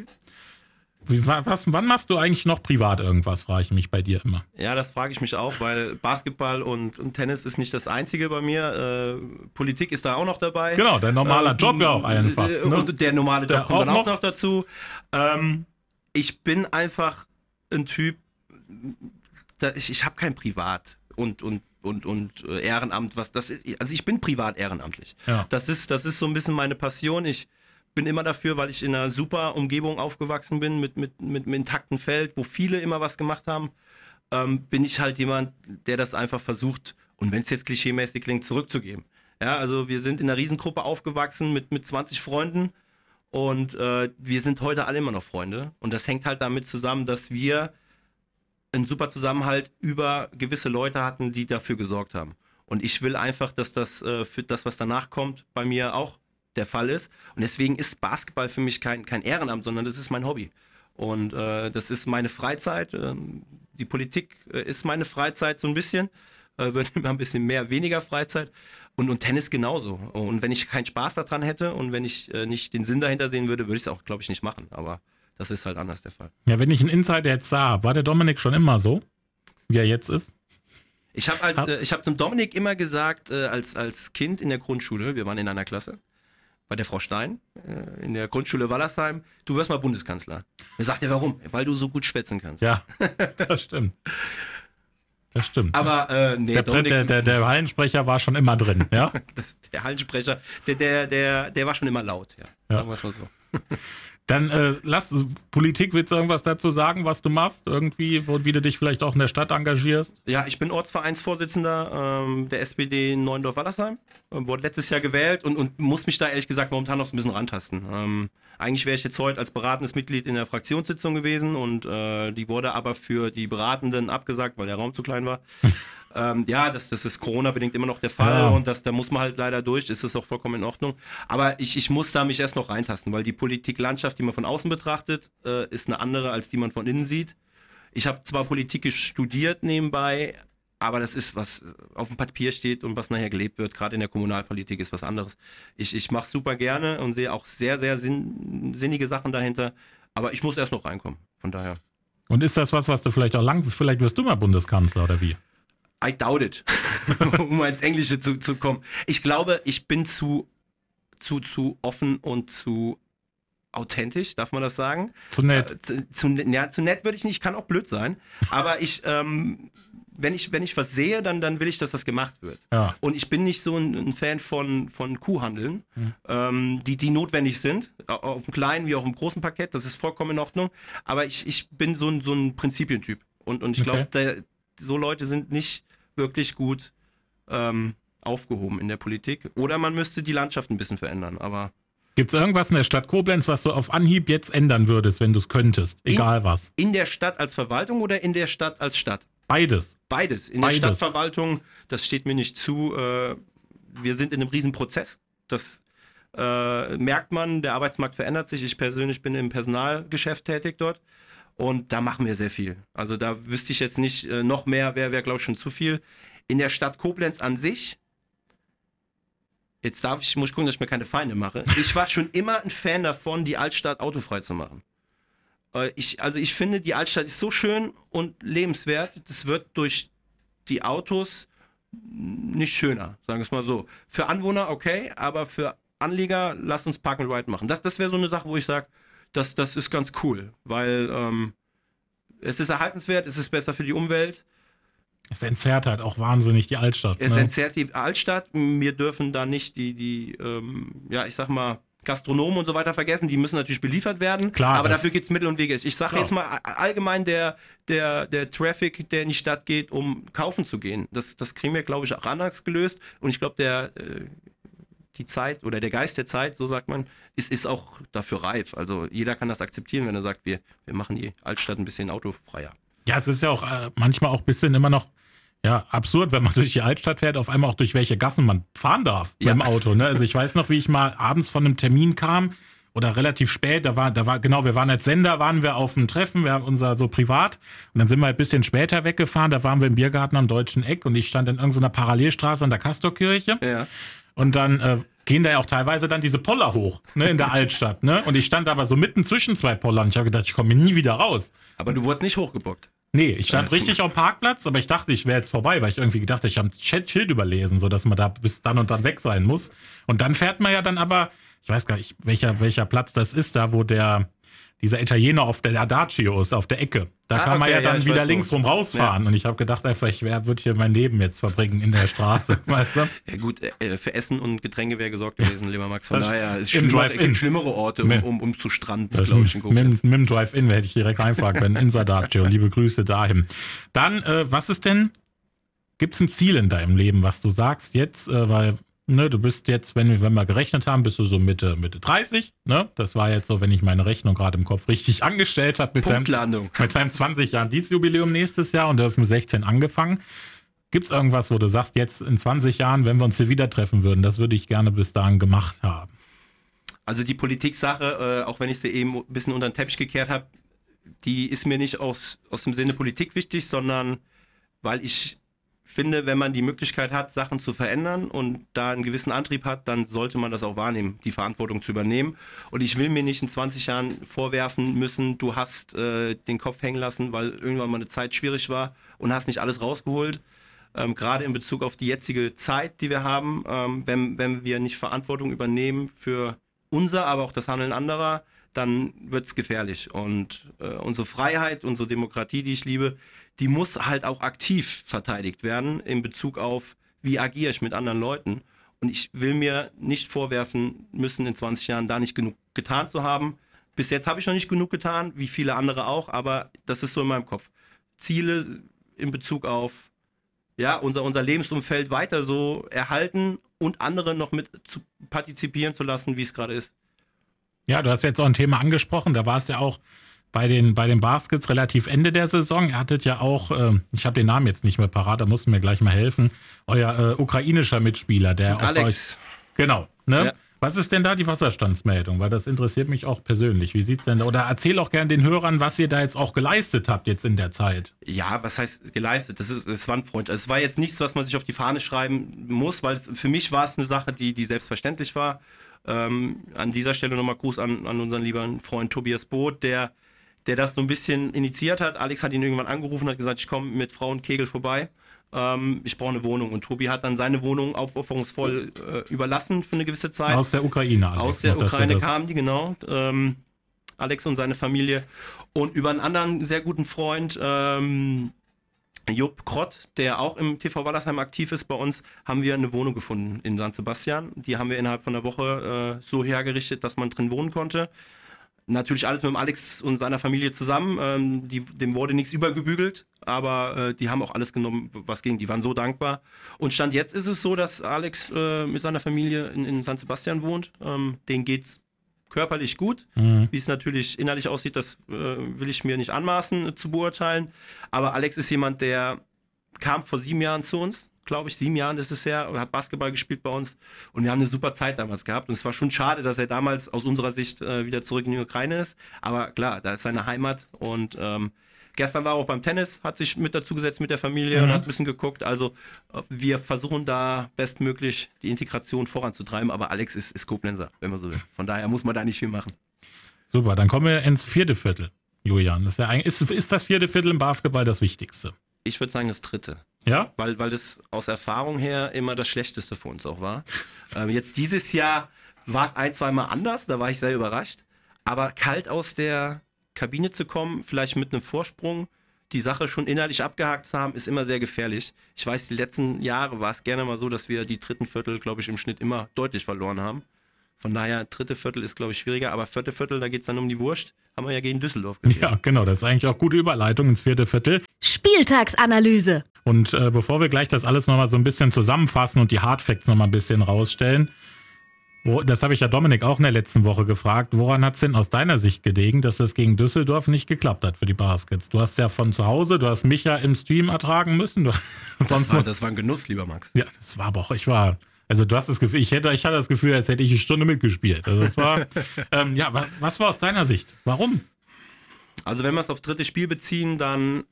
S1: Wie, wa- was, wann machst du eigentlich noch privat irgendwas, frage ich mich bei dir immer.
S2: Ja, das frage ich mich auch, weil Basketball und, und Tennis ist nicht das Einzige bei mir. Äh, Politik ist da auch noch dabei.
S1: Genau, dein normaler
S2: Ähm,
S1: Job ja auch einfach.
S2: äh,
S1: Ne?
S2: Und der normale Job
S1: Der
S2: kommt
S1: auch
S2: auch noch dazu. Ähm, ich bin einfach ein Typ, da, ich, ich habe kein Privat und, und, und, und äh, Ehrenamt, was das ist. Also ich bin privat ehrenamtlich.
S1: Ja.
S2: Das ist, das ist so ein bisschen meine Passion. Ich bin immer dafür, weil ich in einer super Umgebung aufgewachsen bin, mit, mit, mit einem intakten Feld, wo viele immer was gemacht haben, ähm, bin ich halt jemand, der das einfach versucht, und wenn es jetzt klischeemäßig klingt, zurückzugeben. Ja, also wir sind in einer Riesengruppe aufgewachsen mit, mit 20 Freunden Und äh, wir sind heute alle immer noch Freunde. Und das hängt halt damit zusammen, dass wir einen super Zusammenhalt über gewisse Leute hatten, die dafür gesorgt haben. Und ich will einfach, dass das äh, für das, was danach kommt, bei mir auch der Fall ist. Und deswegen ist Basketball für mich kein, kein Ehrenamt, sondern das ist mein Hobby. Und äh, das ist meine Freizeit. Ähm, die Politik äh, ist meine Freizeit so ein bisschen. Äh, wird immer ein bisschen mehr, weniger Freizeit. Und, und Tennis genauso. Und wenn ich keinen Spaß daran hätte und wenn ich äh, nicht den Sinn dahinter sehen würde, würde ich es auch, glaube ich, nicht machen. Aber das ist halt anders der Fall.
S1: Ja, wenn ich einen Insider jetzt sah, war der Dominik schon immer so, wie er jetzt ist?
S2: Ich habe als, äh, ich habe zum Dominik immer gesagt, äh, als, als Kind in der Grundschule, wir waren in einer Klasse, bei der Frau Stein, äh, in der Grundschule Wallersheim, du wirst mal Bundeskanzler. Er sagt er, warum? Weil du so gut schwätzen kannst.
S1: Ja, das stimmt. Das stimmt.
S2: Aber äh, nee,
S1: der,
S2: Dominik,
S1: der, der, der Hallensprecher war schon immer drin, ja?
S2: der Hallensprecher, der, der, der, der war schon immer laut, ja.
S1: Ja.
S2: Sagen wir es mal so.
S1: Dann äh, lass Politik, willst du irgendwas dazu sagen, was du machst? Irgendwie, wo, wie du dich vielleicht auch in der Stadt engagierst?
S2: Ja, ich bin Ortsvereinsvorsitzender ähm, der SPD in Neuendorf-Wallersheim. Äh, wurde letztes Jahr gewählt und, und muss mich da ehrlich gesagt momentan noch so ein bisschen rantasten. Ähm, eigentlich wäre ich jetzt heute als beratendes Mitglied in der Fraktionssitzung gewesen und äh, die wurde aber für die Beratenden abgesagt, weil der Raum zu klein war. ähm, ja, das, das ist Corona-bedingt immer noch der Fall
S1: Ja.
S2: und das, da muss man halt leider durch, ist das auch vollkommen in Ordnung. Aber ich, ich muss da mich erst noch reintasten, weil die Politiklandschaft, die man von außen betrachtet, äh, ist eine andere, als die man von innen sieht. Ich habe zwar Politik studiert nebenbei, aber das ist, was auf dem Papier steht und was nachher gelebt wird, gerade in der Kommunalpolitik, ist was anderes. Ich, ich mache super gerne und sehe auch sehr, sehr sinn, sinnige Sachen dahinter, aber ich muss erst noch reinkommen. Von daher.
S1: Und ist das was, was du vielleicht auch lang, vielleicht wirst du mal Bundeskanzler oder wie?
S2: I doubt it, um mal ins Englische zu, zu kommen. Ich glaube, ich bin zu, zu, zu offen und zu authentisch, darf man das sagen?
S1: Zu nett.
S2: Äh, zu, zu, ja, zu nett würde ich nicht, kann auch blöd sein. Aber ich, ähm, wenn ich, wenn ich was sehe, dann, dann will ich, dass das gemacht wird.
S1: Ja.
S2: Und ich bin nicht so ein, ein Fan von, von Kuhhandeln, ähm, die, die notwendig sind, au- auf dem kleinen wie auch im großen Parkett, das ist vollkommen in Ordnung. Aber ich, ich bin so ein, so ein Prinzipientyp. Und, und ich
S1: Okay.
S2: glaube, so Leute sind nicht wirklich gut ähm, aufgehoben in der Politik. Oder man müsste die Landschaft ein bisschen verändern. Aber
S1: Gibt es irgendwas in der Stadt Koblenz, was du auf Anhieb jetzt ändern würdest, wenn du es könntest? Egal was.
S2: in der Stadt als Verwaltung oder in der Stadt als Stadt?
S1: Beides.
S2: Beides. In
S1: Beides.
S2: der Stadtverwaltung, das steht mir nicht zu. Äh, wir sind in einem Riesenprozess. Das äh, merkt man, der Arbeitsmarkt verändert sich. Ich persönlich bin im Personalgeschäft tätig dort. Und da machen wir sehr viel. Also da wüsste ich jetzt nicht, äh, noch mehr wäre, wär, glaube ich, schon zu viel. In der Stadt Koblenz an sich, jetzt darf ich, muss ich gucken, dass ich mir keine Feinde mache. Ich war schon immer ein Fan davon, die Altstadt autofrei zu machen. Äh, Ich, also ich finde, die Altstadt ist so schön und lebenswert. Das wird durch die Autos nicht schöner, sagen wir es mal so. Für Anwohner okay, aber für Anlieger, lass uns Park and Ride machen. Das, das wäre so eine Sache, wo ich sage, das, das ist ganz cool, weil ähm, es ist erhaltenswert, es ist besser für die Umwelt,
S1: Es entzerrt halt auch wahnsinnig die Altstadt.
S2: es
S1: ne?
S2: entzerrt die Altstadt. Wir dürfen da nicht die, die ähm, ja, ich sag mal, Gastronomen und so weiter vergessen. Die müssen natürlich beliefert werden.
S1: Klar,
S2: aber dafür gibt es Mittel und Wege. Ich sage jetzt mal allgemein der, der, der Traffic, der in die Stadt geht, um kaufen zu gehen. Das, das kriegen wir, glaube ich, auch anders gelöst. Und ich glaube, der äh, die Zeit oder der Geist der Zeit, so sagt man, ist, ist auch dafür reif. Also jeder kann das akzeptieren, wenn er sagt, wir, wir machen die Altstadt ein bisschen autofreier.
S1: Ja, es ist ja auch äh, manchmal auch ein bisschen immer noch ja, absurd, wenn man durch die Altstadt fährt, auf einmal auch durch welche Gassen man fahren darf
S2: Ja.
S1: dem Auto. Ne? Also ich weiß noch, wie ich mal abends von einem Termin kam oder relativ spät, da war, da war, genau, wir waren als Sender, waren wir auf einem Treffen, wir haben unser so privat und dann sind wir ein bisschen später weggefahren, da waren wir im Biergarten am Deutschen Eck und ich stand in irgendeiner Parallelstraße an der Kastorkirche
S2: Ja.
S1: und dann äh, gehen da ja auch teilweise dann diese Poller hoch, ne, in der Altstadt, ne? Und ich stand aber so mitten zwischen zwei Pollern. Ich habe gedacht, ich komme nie wieder raus.
S2: Aber du wurdest nicht hochgebockt.
S1: Nee, ich stand richtig auf dem Parkplatz, aber ich dachte, ich wäre jetzt vorbei, weil ich irgendwie gedacht habe, ich habe ein Schild überlesen, so dass man da bis dann und dann weg sein muss. Und dann fährt man ja dann aber, ich weiß gar nicht, welcher, welcher Platz das ist, da wo der, dieser Italiener auf der Adagio ist, auf der Ecke. Da
S2: Ah,
S1: kann man
S2: okay,
S1: ja
S2: ja,
S1: dann
S2: ich
S1: wieder links rum rausfahren. Und ich habe gedacht, einfach, ich würde hier mein Leben jetzt verbringen in der Straße, weißt du?
S2: Ja gut, äh, für Essen und Getränke wäre gesorgt gewesen, lieber Max. Von
S1: Das-
S2: daher ist
S1: im
S2: schlimmer, gibt schlimmere Orte, um, um, um zu stranden, glaube ich,
S1: mit, mit, dem Drive-In hätte ich direkt reinfahren können, in Sadagio. Liebe Grüße dahin. Dann, äh, was ist denn, gibt es ein Ziel in deinem Leben, was du sagst jetzt, äh, weil Ne, du bist jetzt, wenn wir, wenn wir gerechnet haben, bist du so Mitte, Mitte 30. Ne? Das war jetzt so, wenn ich meine Rechnung gerade im Kopf richtig angestellt habe, mit, deinem- mit deinem 20 Jahren Dienstjubiläum nächstes Jahr und du hast mit 16 angefangen. Gibt es irgendwas, wo du sagst, jetzt in 20 Jahren, wenn wir uns hier wieder treffen würden, das würde ich gerne bis dahin gemacht haben?
S2: Also die Politik-Sache, äh, auch wenn ich sie eben ein bisschen unter den Teppich gekehrt habe, die ist mir nicht aus, aus dem Sinne Politik wichtig, sondern weil ich finde, wenn man die Möglichkeit hat, Sachen zu verändern und da einen gewissen Antrieb hat, dann sollte man das auch wahrnehmen, die Verantwortung zu übernehmen. Und ich will mir nicht in 20 Jahren vorwerfen müssen, du hast äh, den Kopf hängen lassen, weil irgendwann mal eine Zeit schwierig war und hast nicht alles rausgeholt. Ähm, gerade in Bezug auf die jetzige Zeit, die wir haben, ähm, wenn, wenn wir nicht Verantwortung übernehmen für unser, aber auch das Handeln anderer, dann wird es gefährlich. Und äh, unsere Freiheit, unsere Demokratie, die ich liebe, die muss halt auch aktiv verteidigt werden in Bezug auf, wie agiere ich mit anderen Leuten. Und ich will mir nicht vorwerfen müssen, in 20 Jahren da nicht genug getan zu haben. Bis jetzt habe ich noch nicht genug getan, wie viele andere auch, aber das ist so in meinem Kopf. Ziele in Bezug auf ja, unser, unser Lebensumfeld weiter so erhalten und andere noch mit zu partizipieren zu lassen, wie es gerade ist.
S1: Ja, du hast jetzt auch ein Thema angesprochen, da war es ja auch bei den, bei den Baskets relativ Ende der Saison. Ihr hattet ja auch, ähm, ich habe den Namen jetzt nicht mehr parat, da musst du mir gleich mal helfen, euer äh, ukrainischer Mitspieler, der auch bei euch,
S2: Alex,
S1: genau, ne?
S2: Ja.
S1: Was ist denn da die Wasserstandsmeldung? Weil das interessiert mich auch persönlich. Wie sieht's denn da? Oder erzähl auch gern den Hörern, was ihr da jetzt auch geleistet habt jetzt in der Zeit.
S2: ja, was heißt geleistet? Das ist, das ist Wandfreund. Also es war jetzt nichts, was man sich auf die Fahne schreiben muss, weil es, für mich war es eine Sache, die, die selbstverständlich war. Ähm, an dieser Stelle nochmal Gruß an, an unseren lieben Freund Tobias Boot, der, der das so ein bisschen initiiert hat. Alex hat ihn irgendwann angerufen, hat gesagt, ich komme mit Frau und Kegel vorbei. Ähm, ich brauche eine Wohnung. Und Tobi hat dann seine Wohnung aufopferungsvoll äh, überlassen für eine gewisse Zeit.
S1: Aus der Ukraine. Alex,
S2: Aus der Ukraine kamen die, genau. Ähm, Alex und seine Familie. Und über einen anderen sehr guten Freund, ähm, Jupp Krott, der auch im TV Wallersheim aktiv ist bei uns, haben wir eine Wohnung gefunden in San Sebastian. Die haben wir innerhalb von einer Woche äh, so hergerichtet, dass man drin wohnen konnte. Natürlich alles mit dem Alex und seiner Familie zusammen. Ähm, die, dem wurde nichts übergebügelt, aber äh, die haben auch alles genommen, was ging. Die waren so dankbar. Und Stand jetzt ist es so, dass Alex äh, mit seiner Familie in, in San Sebastian wohnt. Ähm, denen geht's körperlich gut.
S1: Mhm.
S2: Wie es natürlich innerlich aussieht, das äh, will ich mir nicht anmaßen äh, zu beurteilen. Aber Alex ist jemand, der kam vor sieben Jahren zu uns, glaube ich, sieben Jahren ist es her, und hat Basketball gespielt bei uns. Und wir haben eine super Zeit damals gehabt. Und es war schon schade, dass er damals aus unserer Sicht äh, wieder zurück in die Ukraine ist. Aber klar, da ist seine Heimat. Und ähm, gestern war er auch beim Tennis, hat sich mit dazu gesetzt mit der Familie
S1: Mhm.
S2: und hat ein bisschen geguckt. Also äh, wir versuchen da bestmöglich die Integration voranzutreiben. Aber Alex ist, ist Koblenzer, wenn man so will. Von daher muss man da nicht viel machen.
S1: Super, dann kommen wir ins vierte Viertel, Julian. Ist, ja eigentlich, ist, ist das vierte Viertel im Basketball das Wichtigste?
S2: Ich würde sagen, das dritte.
S1: Ja?
S2: weil, weil das aus Erfahrung her immer das Schlechteste für uns auch war. Ähm, jetzt dieses Jahr war es ein, zwei Mal anders, da war ich sehr überrascht. Aber kalt aus der Kabine zu kommen, vielleicht mit einem Vorsprung, die Sache schon innerlich abgehakt zu haben, ist immer sehr gefährlich. Ich weiß, die letzten Jahre war es gerne mal so, dass wir die dritten Viertel, glaube ich, im Schnitt immer deutlich verloren haben. Von daher, dritte Viertel ist, glaube ich, schwieriger, aber vierte Viertel, da geht es dann um die Wurst. Haben wir ja gegen Düsseldorf gesehen.
S1: Ja, genau. Das ist eigentlich auch gute Überleitung ins vierte Viertel.
S3: Spieltagsanalyse.
S1: Und äh, bevor wir gleich das alles nochmal so ein bisschen zusammenfassen und die Hardfacts nochmal ein bisschen rausstellen, wo, das habe ich ja Dominik auch in der letzten Woche gefragt, woran hat es denn aus deiner Sicht gelegen, dass es gegen Düsseldorf nicht geklappt hat für die Baskets? Du hast ja von zu Hause, du hast mich ja im Stream ertragen müssen. Du,
S2: Das,
S1: sonst
S2: war, das war ein Genuss, lieber Max.
S1: ja, das war aber auch, ich war, also du hast das Gefühl, ich, hätte, ich hatte das Gefühl, als hätte ich eine Stunde mitgespielt. Also das war, ähm, ja, wa- was war aus deiner Sicht? Warum?
S2: Also wenn wir es auf drittes Spiel beziehen, dann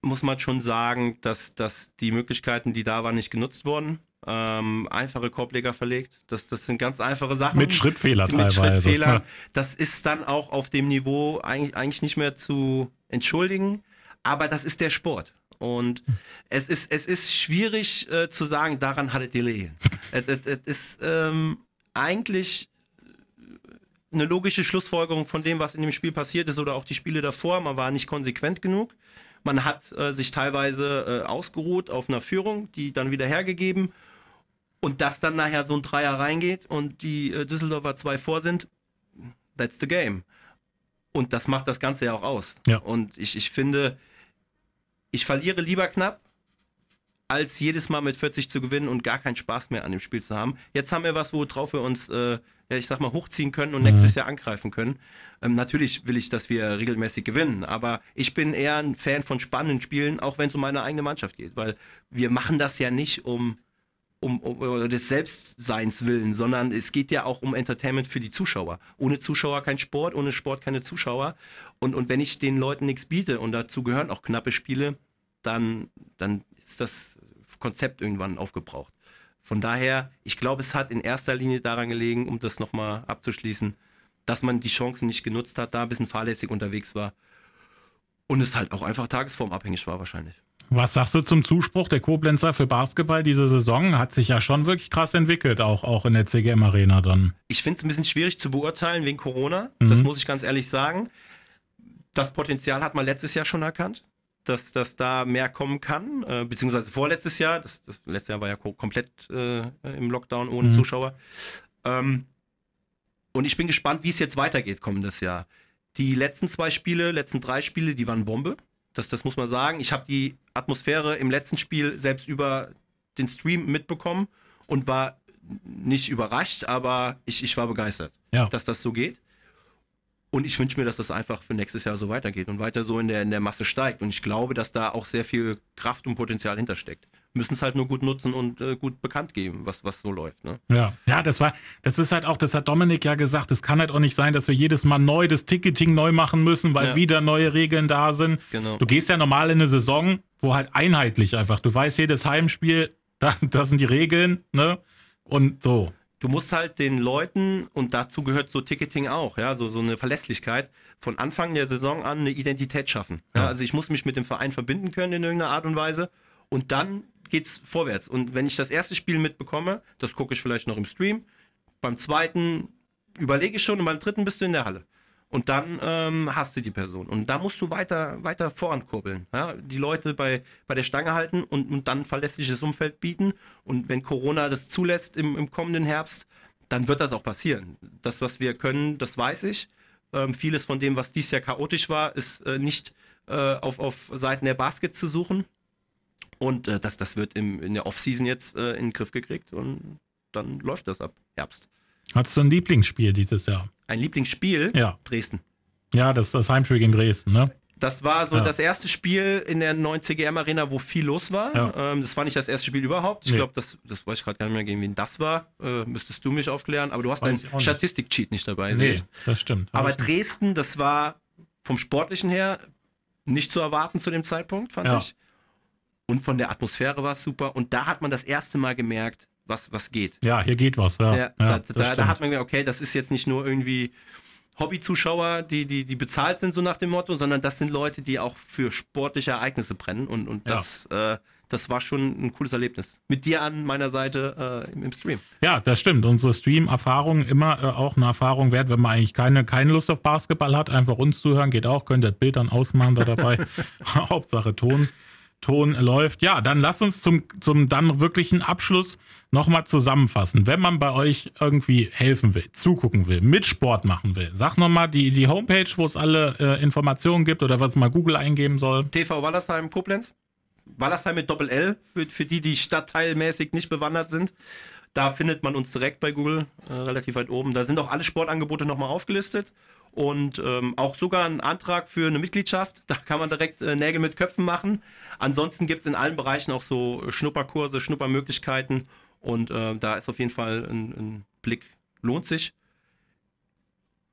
S2: muss man schon sagen, dass, dass die Möglichkeiten, die da waren, nicht genutzt wurden. Ähm, einfache Korbleger verlegt. Das, das sind ganz einfache Sachen.
S1: Mit Schrittfehler
S2: mit
S1: teilweise.
S2: Schrittfehlern.
S1: Ja.
S2: Das ist dann auch auf dem Niveau eigentlich, eigentlich nicht mehr zu entschuldigen. Aber das ist der Sport. Und es ist, es ist schwierig äh, zu sagen, daran hattet ihr Lehen. es, es, es ist ähm, eigentlich eine logische Schlussfolgerung von dem, was in dem Spiel passiert ist oder auch die Spiele davor. Man war nicht konsequent genug. Man hat äh, sich teilweise äh, ausgeruht auf einer Führung, die dann wieder hergegeben. Und dass dann nachher so ein Dreier reingeht und die äh, Düsseldorfer zwei vor sind, that's the game. Und das macht das Ganze ja auch aus.
S1: Ja.
S2: Und ich, ich finde, ich verliere lieber knapp, als jedes Mal mit 40 zu gewinnen und gar keinen Spaß mehr an dem Spiel zu haben. Jetzt haben wir was, worauf wir uns, äh, ja, ich sag mal, hochziehen können und
S1: Mhm.
S2: nächstes Jahr angreifen können. Ähm, natürlich will ich, dass wir regelmäßig gewinnen, aber ich bin eher ein Fan von spannenden Spielen, auch wenn es um meine eigene Mannschaft geht, weil wir machen das ja nicht um um, um des Selbstseins willen, sondern es geht ja auch um Entertainment für die Zuschauer. Ohne Zuschauer kein Sport, ohne Sport keine Zuschauer. Und, und wenn ich den Leuten nichts biete, und dazu gehören auch knappe Spiele, dann, dann ist das Konzept irgendwann aufgebraucht. Von daher, ich glaube, es hat in erster Linie daran gelegen, um das nochmal abzuschließen, dass man die Chancen nicht genutzt hat, da ein bisschen fahrlässig unterwegs war und es halt auch einfach tagesformabhängig war wahrscheinlich.
S1: Was sagst du zum Zuspruch der Koblenzer für Basketball diese Saison? Hat sich ja schon wirklich krass entwickelt, auch, auch in der CGM Arena dann.
S2: Ich finde es ein bisschen schwierig zu beurteilen wegen Corona. Das muss ich ganz ehrlich sagen. Das Potenzial hat man letztes Jahr schon erkannt, dass, dass da mehr kommen kann, äh, beziehungsweise vorletztes Jahr. Das, das letzte Jahr war ja ko- komplett äh, im Lockdown ohne
S1: Mhm.
S2: Zuschauer. Ähm, und ich bin gespannt, wie es jetzt weitergeht kommendes Jahr. Die letzten zwei Spiele, letzten drei Spiele, die waren Bombe. Das, das muss man sagen. Ich habe die Atmosphäre im letzten Spiel selbst über den Stream mitbekommen und war nicht überrascht, aber ich, ich war begeistert,
S1: Ja.
S2: dass das so geht. Und ich wünsche mir, dass das einfach für nächstes Jahr so weitergeht und weiter so in der, in der Masse steigt. Und ich glaube, dass da auch sehr viel Kraft und Potenzial hintersteckt. Müssen es halt nur gut nutzen und äh, gut bekannt geben, was, was so läuft. Ne?
S1: Ja, ja, das war, das ist halt auch, das hat Dominik ja gesagt, es kann halt auch nicht sein, dass wir jedes Mal neu das Ticketing neu machen müssen, weil
S2: Ja.
S1: wieder neue Regeln da sind.
S2: Genau.
S1: Du gehst ja normal in eine Saison, wo halt einheitlich einfach, du weißt jedes Heimspiel, da, das sind die Regeln, ne? Und so.
S2: du musst halt den Leuten, und dazu gehört so Ticketing auch, ja, so, so eine Verlässlichkeit, von Anfang der Saison an eine Identität schaffen. Ja.
S1: Ja.
S2: Also ich muss mich mit dem Verein verbinden können in irgendeiner Art und Weise und dann geht's vorwärts. Und wenn ich das erste Spiel mitbekomme, das gucke ich vielleicht noch im Stream, beim zweiten überlege ich schon und beim dritten bist du in der Halle. Und dann ähm, hast du die Person. Und da musst du weiter, weiter vorankurbeln. Ja? Die Leute bei, bei der Stange halten und, und dann verlässliches Umfeld bieten. Und wenn Corona das zulässt im, im kommenden Herbst, dann wird das auch passieren. Das, was wir können, das weiß ich. Ähm, vieles von dem, was dieses Jahr chaotisch war, ist äh, nicht äh, auf, auf Seiten der Basket zu suchen. Und äh, das, das wird im, in der Offseason jetzt äh, in den Griff gekriegt und dann läuft das ab Herbst.
S1: Hattest du ein Lieblingsspiel dieses Jahr?
S2: Ein Lieblingsspiel?
S1: Ja.
S2: Dresden.
S1: Ja, das ist das Heimspiel gegen Dresden, ne?
S2: Das war so
S1: Ja.
S2: das erste Spiel in der neuen CGM Arena, wo viel los war.
S1: Ja.
S2: Ähm, das war nicht das erste Spiel überhaupt. Ich
S1: Nee.
S2: glaube, das, das weiß ich gerade gar nicht mehr, gegen wen das war. Äh, müsstest du mich aufklären. Aber du hast
S1: Weiß
S2: deinen. Statistik-Cheat nicht dabei.
S1: Nee, das stimmt.
S2: Aber Dresden, das war vom Sportlichen her nicht zu erwarten zu dem Zeitpunkt, fand
S1: Ja.
S2: ich. Und von der Atmosphäre war es super. Und da hat man das erste Mal gemerkt, was, was geht.
S1: ja, hier geht was, ja.
S2: Ja,
S1: ja
S2: da, da, da hat man gedacht, okay, das ist jetzt nicht nur irgendwie Hobbyzuschauer, die, die, die bezahlt sind, so nach dem Motto, sondern das sind Leute, die auch für sportliche Ereignisse brennen. Und, und
S1: Ja.
S2: das, äh, das war schon ein cooles Erlebnis. Mit dir an meiner Seite äh, im, im Stream.
S1: Ja, das stimmt. Unsere Stream-Erfahrung immer äh, auch eine Erfahrung wert, wenn man eigentlich keine, keine Lust auf Basketball hat, einfach uns zuhören, geht auch, könnt ihr das Bild dann ausmachen da dabei. Hauptsache Ton, Ton läuft. Ja, dann lass uns zum, zum dann wirklichen Abschluss nochmal zusammenfassen. Wenn man bei euch irgendwie helfen will, zugucken will, mit Sport machen will, sag nochmal die, die Homepage, wo es alle äh, Informationen gibt oder was mal Google eingeben soll.
S2: TV Wallersheim Koblenz. Wallersheim mit Doppel-L, für, für die, die stadtteilmäßig nicht bewandert sind. Da findet man uns direkt bei Google, äh, relativ weit oben. Da sind auch alle Sportangebote nochmal aufgelistet. Und ähm, auch sogar ein Antrag für eine Mitgliedschaft. Da kann man direkt äh, Nägel mit Köpfen machen. Ansonsten gibt es in allen Bereichen auch so Schnupperkurse, Schnuppermöglichkeiten. Und äh, da ist auf jeden Fall ein, ein Blick, lohnt sich.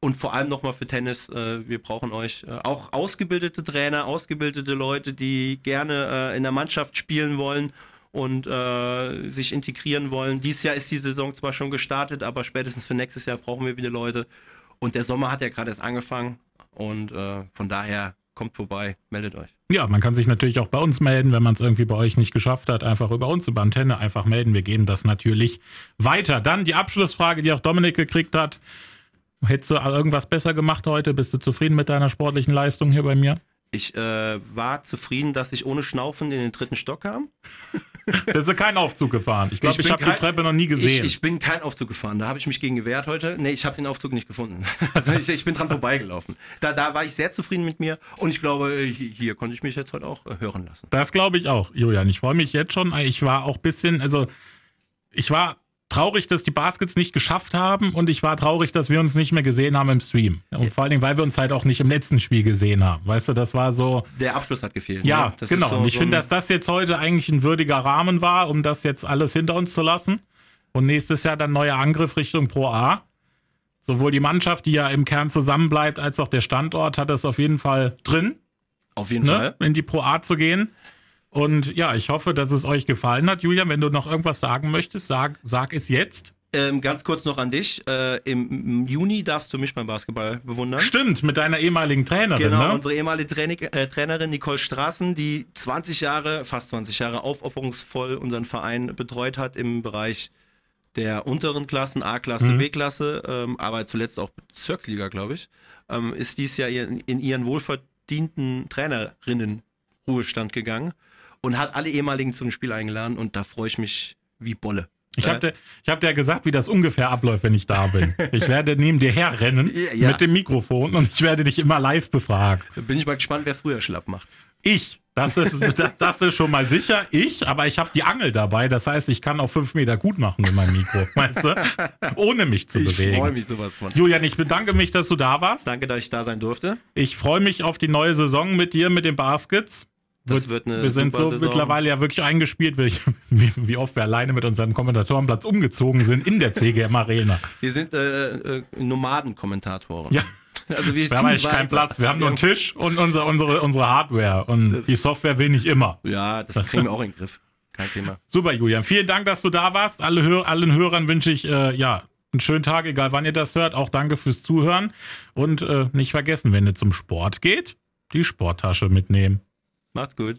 S2: Und vor allem nochmal für Tennis, äh, wir brauchen euch äh, auch ausgebildete Trainer, ausgebildete Leute, die gerne äh, in der Mannschaft spielen wollen und äh, sich integrieren wollen. Dieses Jahr ist die Saison zwar schon gestartet, aber spätestens für nächstes Jahr brauchen wir wieder Leute. Und der Sommer hat ja gerade erst angefangen und äh, von daher kommt vorbei, meldet euch.
S1: Ja, man kann sich natürlich auch bei uns melden, wenn man es irgendwie bei euch nicht geschafft hat. Einfach über uns, über Antenne einfach melden. Wir geben das natürlich weiter. Dann die Abschlussfrage, die auch Dominik gekriegt hat. Hättest du irgendwas besser gemacht heute? Bist du zufrieden mit deiner sportlichen Leistung hier bei mir?
S2: Ich äh, war zufrieden, dass ich ohne Schnaufen in den dritten Stock kam.
S1: Da ist ja kein Aufzug gefahren. Ich glaube,
S2: Ich
S1: ich, habe die Treppe noch nie
S2: Ich,
S1: gesehen.
S2: ich bin kein Aufzug gefahren, da habe ich mich gegen gewehrt heute. Nee, ich habe den Aufzug nicht gefunden. Also ich, ich bin dran vorbeigelaufen. Da, da war ich sehr zufrieden mit mir und ich glaube, hier, hier konnte ich mich jetzt heute auch äh, hören lassen.
S1: Das glaube ich auch, Julian. Ich freue mich jetzt schon. Ich war auch ein bisschen, also ich war traurig, dass die Baskets nicht geschafft haben und ich war traurig, dass wir uns nicht mehr gesehen haben im Stream. Und vor allen Dingen, weil wir uns halt auch nicht im letzten Spiel gesehen haben. Weißt du, das war so.
S2: Der Abschluss hat gefehlt.
S1: Ja,
S2: ne? Das
S1: genau.
S2: so-
S1: und ich
S2: so
S1: finde, dass das jetzt heute eigentlich ein würdiger Rahmen war, um das jetzt alles hinter uns zu lassen. Und nächstes Jahr dann neuer Angriff Richtung Pro A. Sowohl die Mannschaft, die ja im Kern zusammenbleibt, als auch der Standort hat das auf jeden Fall drin.
S2: Auf jeden
S1: ne,
S2: Fall.
S1: in die Pro A zu gehen. Und ja, ich hoffe, dass es euch gefallen hat. Julian, wenn du noch irgendwas sagen möchtest, sag, sag es jetzt.
S2: Ähm, ganz kurz noch an dich. Äh, im, Juni darfst du mich beim Basketball bewundern.
S1: Stimmt, mit deiner ehemaligen Trainerin,
S2: Genau,
S1: ne?
S2: unsere ehemalige Training, äh, Trainerin Nicole Straßen, die 20 Jahre, fast 20 Jahre aufopferungsvoll unseren Verein betreut hat im Bereich der unteren Klassen, A-Klasse,
S1: Mhm.
S2: B-Klasse, ähm, aber zuletzt auch Bezirksliga, glaube ich, ähm, ist dies Jahr in, in ihren wohlverdienten Trainerinnen-Ruhestand gegangen und hat alle ehemaligen zu dem Spiel eingeladen und da freue ich mich wie Bolle.
S1: Ich
S2: Äh,
S1: habe dir, ich hab dir gesagt, wie das ungefähr abläuft, wenn ich da bin. Ich werde neben dir herrennen
S2: Ja,
S1: mit dem Mikrofon und ich werde dich immer live befragen.
S2: Bin ich mal gespannt, wer früher schlapp macht.
S1: Ich, das ist, das, das ist schon mal sicher. Ich, aber ich habe die Angel dabei. Das heißt, ich kann auf fünf Meter gut machen mit meinem Mikro, weißt du? Ohne mich zu
S2: Ich freue
S1: bewegen.
S2: mich sowas von.
S1: Julian, ich bedanke mich, dass du da warst.
S2: Danke, dass ich da sein durfte.
S1: Ich freue mich auf die neue Saison mit dir, mit den Baskets.
S2: Das wird eine
S1: wir sind so
S2: Saison.
S1: mittlerweile ja wirklich eingespielt, wie, oft wir alleine mit unserem Kommentatorenplatz umgezogen sind in der CGM Arena.
S2: Wir sind äh, äh, Nomaden-Kommentatoren.
S1: Ja.
S2: Also wir
S1: Wir haben eigentlich keinen
S2: weiter.
S1: Platz. Wir haben nur einen Tisch und unser, unsere, unsere Hardware. Und die Software will nicht immer.
S2: Ja, das kriegen wir auch in den Griff. Kein Thema.
S1: Super, Julian. Vielen Dank, dass du da warst. Alle Hör allen Hörern wünsche ich äh, ja einen schönen Tag, egal wann ihr das hört. Auch danke fürs Zuhören. Und äh, nicht vergessen, wenn ihr zum Sport geht, die Sporttasche mitnehmen.
S2: Macht's gut.